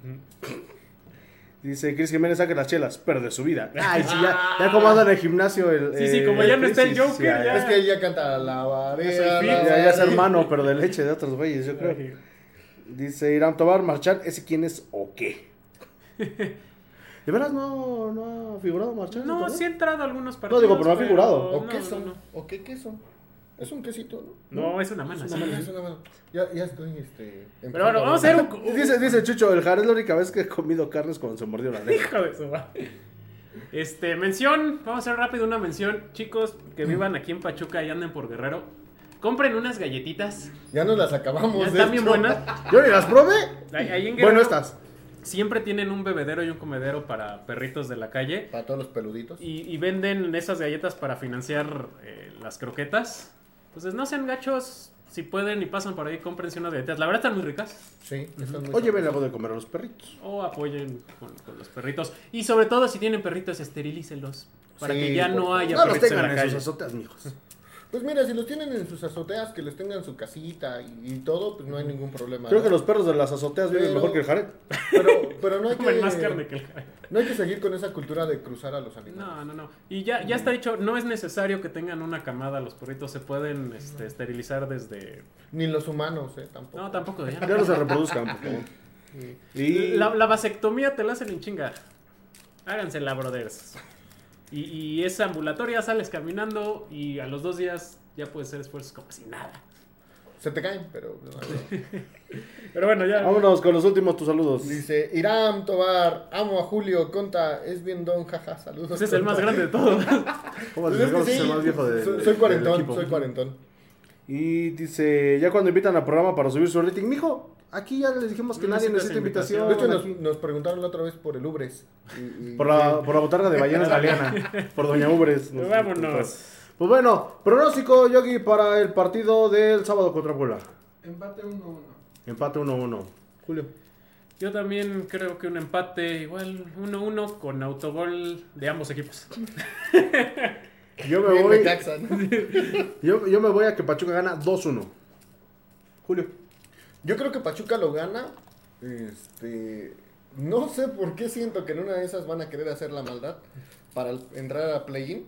Dice Chris Jiménez saque las chelas, pero de su vida. Ay, sí, ya, ya como anda en el gimnasio el. Sí, sí, eh, como ya no está el Joker, sí, ya. Es que él ya canta la Ya soy varera. fit. la Ya, ya es hermano, pero de leche de otros güeyes, yo creo. Dice Irán Tobar, Marchand, ¿ese quién es o qué? ¿De veras no, no ha figurado Marchand? No, ¿sí? ha entrado a algunos No, partidos. digo, pero no ha figurado. ¿O no, queso? no, no. ¿O qué queso? Es un quesito, ¿no? No, es una mano. Es una mano, es una mano. Ya, ya estoy, este... Pero bueno, vamos a hacer un... Dice, dice Chucho, el Jared es la única vez que he comido carnes cuando se mordió la lengua. Hijo de su madre. Este, mención, vamos a hacer rápido una mención. Chicos que vivan aquí en Pachuca y anden por Guerrero, compren unas galletitas. Ya nos las acabamos, Ya de están bien hecho. buenas. Yo ni las probé. Ahí, ahí en Guerrero Bueno, estas. Siempre tienen un bebedero y un comedero para perritos de la calle. Para todos los peluditos. Y, y venden esas galletas para financiar eh, las croquetas. Entonces no sean gachos. Si pueden y pasan por ahí, cómprense unas galletas. La verdad están muy ricas. Sí, están muy Oye, ven sabrosas. la de comer a los perritos. O apoyen con, con los perritos. Y sobre todo, si tienen perritos, esterilícenlos. Para Sí, que ya no favor. haya No los perritos en tengan la en calle. sus azoteas, mijos. Pues mira, si los tienen en sus azoteas, que les tengan su casita y, y todo, pues no hay ningún problema. Creo ¿no? que los perros de las azoteas viven Pero- mejor que el Jared. Pero, pero no hay Comen que... más carne que el No hay que seguir con esa cultura de cruzar a los animales. No, no, no. Y ya, ya está dicho, no es necesario que tengan una camada. Los perritos se pueden este, esterilizar desde... Ni los humanos, eh, tampoco. No, tampoco. Ya. Ya no se reproduzcan, por favor. Y La, la vasectomía te la hacen en chinga. Hágansela, brothers. Y, y es ambulatoria, sales caminando y a los dos días ya puedes hacer esfuerzos como si nada. Se te caen, pero... Pero bueno, ya. vámonos con los últimos tus saludos. Dice, Irán, Tobar, amo a Julio, Conta, es bien don, jaja, saludos. Ese es el más Conta". grande de todos. ¿Cómo Pues se es sí, el más viejo de, soy, soy cuarentón, soy cuarentón. Y dice, ya cuando invitan al programa para subir su rating, mijo, aquí ya les dijimos que No nadie necesita invitación. De hecho, nos, nos preguntaron la otra vez por el Ubres. y- y- Por la, por la botarga de Ballenas Galeana. por Doña Ubres. nos- Vámonos. Pues bueno, pronóstico, Yogi, para el partido del sábado contra Puebla. Empate 1-1. Empate 1-1. Julio. Yo también creo que un empate igual 1-1 con autogol de ambos equipos. Yo me Bien voy, ¿no? yo, yo me voy a que Pachuca gana 2-1. Julio. Yo creo que Pachuca lo gana. Este. No sé por qué siento que en una de esas van a querer hacer la maldad para entrar a play-in.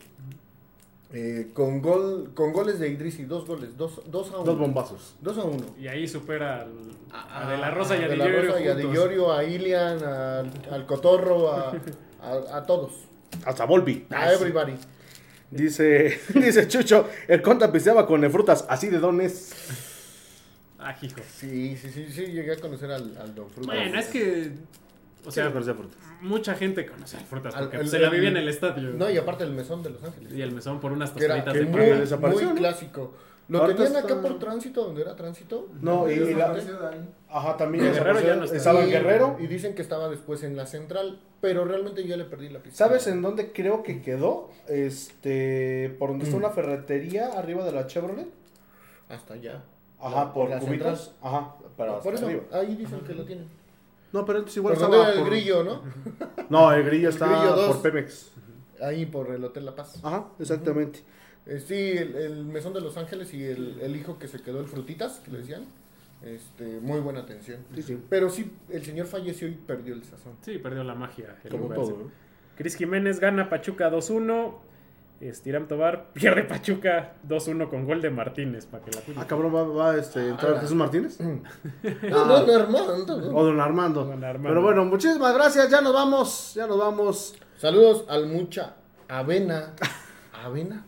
Eh, con gol con goles de Idrisi, dos goles, dos, dos a uno. Dos bombazos. Dos a uno. Y ahí supera al- a, A- De La Rosa y a De La Rosa y a. Di Llorio, a Ilian, al, al Cotorro, a, a, a todos. Hasta Volpi. A everybody. Dice, dice Chucho, el conta pisteaba con frutas, así de dones. Ah, hijo. Sí, sí, sí, sí, llegué a conocer al, al Don Frutas. Bueno, es que. O sea, frutas. mucha gente conoce al frutas Al- porque el- se la vivía en el estadio. No, y aparte el mesón de Los Ángeles. Y el mesón por unas que era tostaditas que de muy, desapareció, muy ¿no? clásico. Lo tenían está- acá por tránsito, donde era tránsito. No, y, y la, ajá, también Guerrero desapareció. ya no está. estaba en Guerrero. Y dicen que estaba después en la central, pero realmente ya le perdí la pista. ¿Sabes en dónde creo que quedó? Este, por donde está Mm. una ferretería arriba de la Chevrolet. Hasta allá. Ajá, por. Ajá, pero por eso, arriba. ahí dicen que lo tienen. No, pero entonces igual estaba el por- grillo, ¿no? No, el grillo El está Grillo dos. por Pemex. Ahí por el Hotel La Paz. Ajá, exactamente. Eh, sí, el, el mesón de Los Ángeles y el, el hijo que se quedó, el Frutitas, que le decían. Este, muy buena atención. Sí, sí. Pero sí, el señor falleció y perdió el sazón. Sí, perdió la magia. el Como todo, ¿no? Cris Jiménez gana Pachuca 2-1. Este, Irán Tobar pierde Pachuca 2-1 con gol de Martínez para que la cuide. Ah, cabrón, va, va este, a entrar Ah. Jesús Martínez. No, no, no, Armando, ¿no? O don Armando. Don Armando. Pero bueno, muchísimas gracias. Ya nos vamos. Ya nos vamos. Saludos al mucha avena. ¿Avena?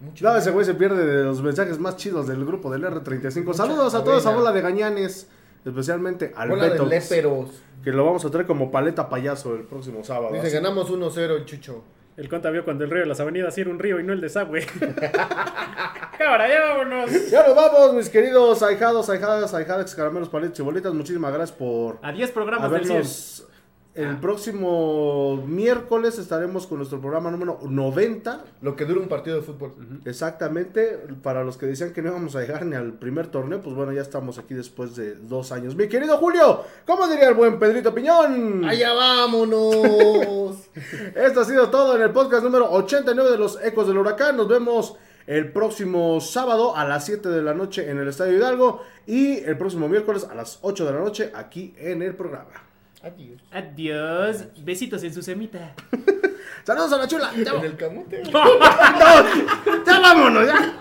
Mucha No, ese güey se pierde de los mensajes más chidos del grupo del R35. Saludos a avena. toda esa bola de gañanes. Especialmente al Bola de léperos. Que lo vamos a traer como paleta payaso el próximo sábado. Dice, Así- ganamos 1-0 el Chucho. El conta vio cuando el río de las avenidas era un río y no el desagüe. Cámara, ya vámonos. Ya nos vamos, mis queridos ahijados, ahijadas, ahijadas, caramelos, paletas y bolitas. Muchísimas gracias por A 10 programas del 100. El próximo miércoles estaremos con nuestro programa número 90. Lo que dura un partido de fútbol. Exactamente. Para los que decían que no íbamos a llegar ni al primer torneo, pues bueno, ya estamos aquí después de dos años. Mi querido Julio, ¿cómo diría el buen Pedrito Piñón? ¡Allá vámonos! Esto ha sido todo en el podcast número 89 de los Ecos del Huracán. Nos vemos el próximo sábado a las 7 de la noche en el Estadio Hidalgo y el próximo miércoles a las 8 de la noche aquí en el programa. Adiós. Adiós. Besitos en su semita. Saludos a la chula. Ya, En el camote. ya vámonos, ya.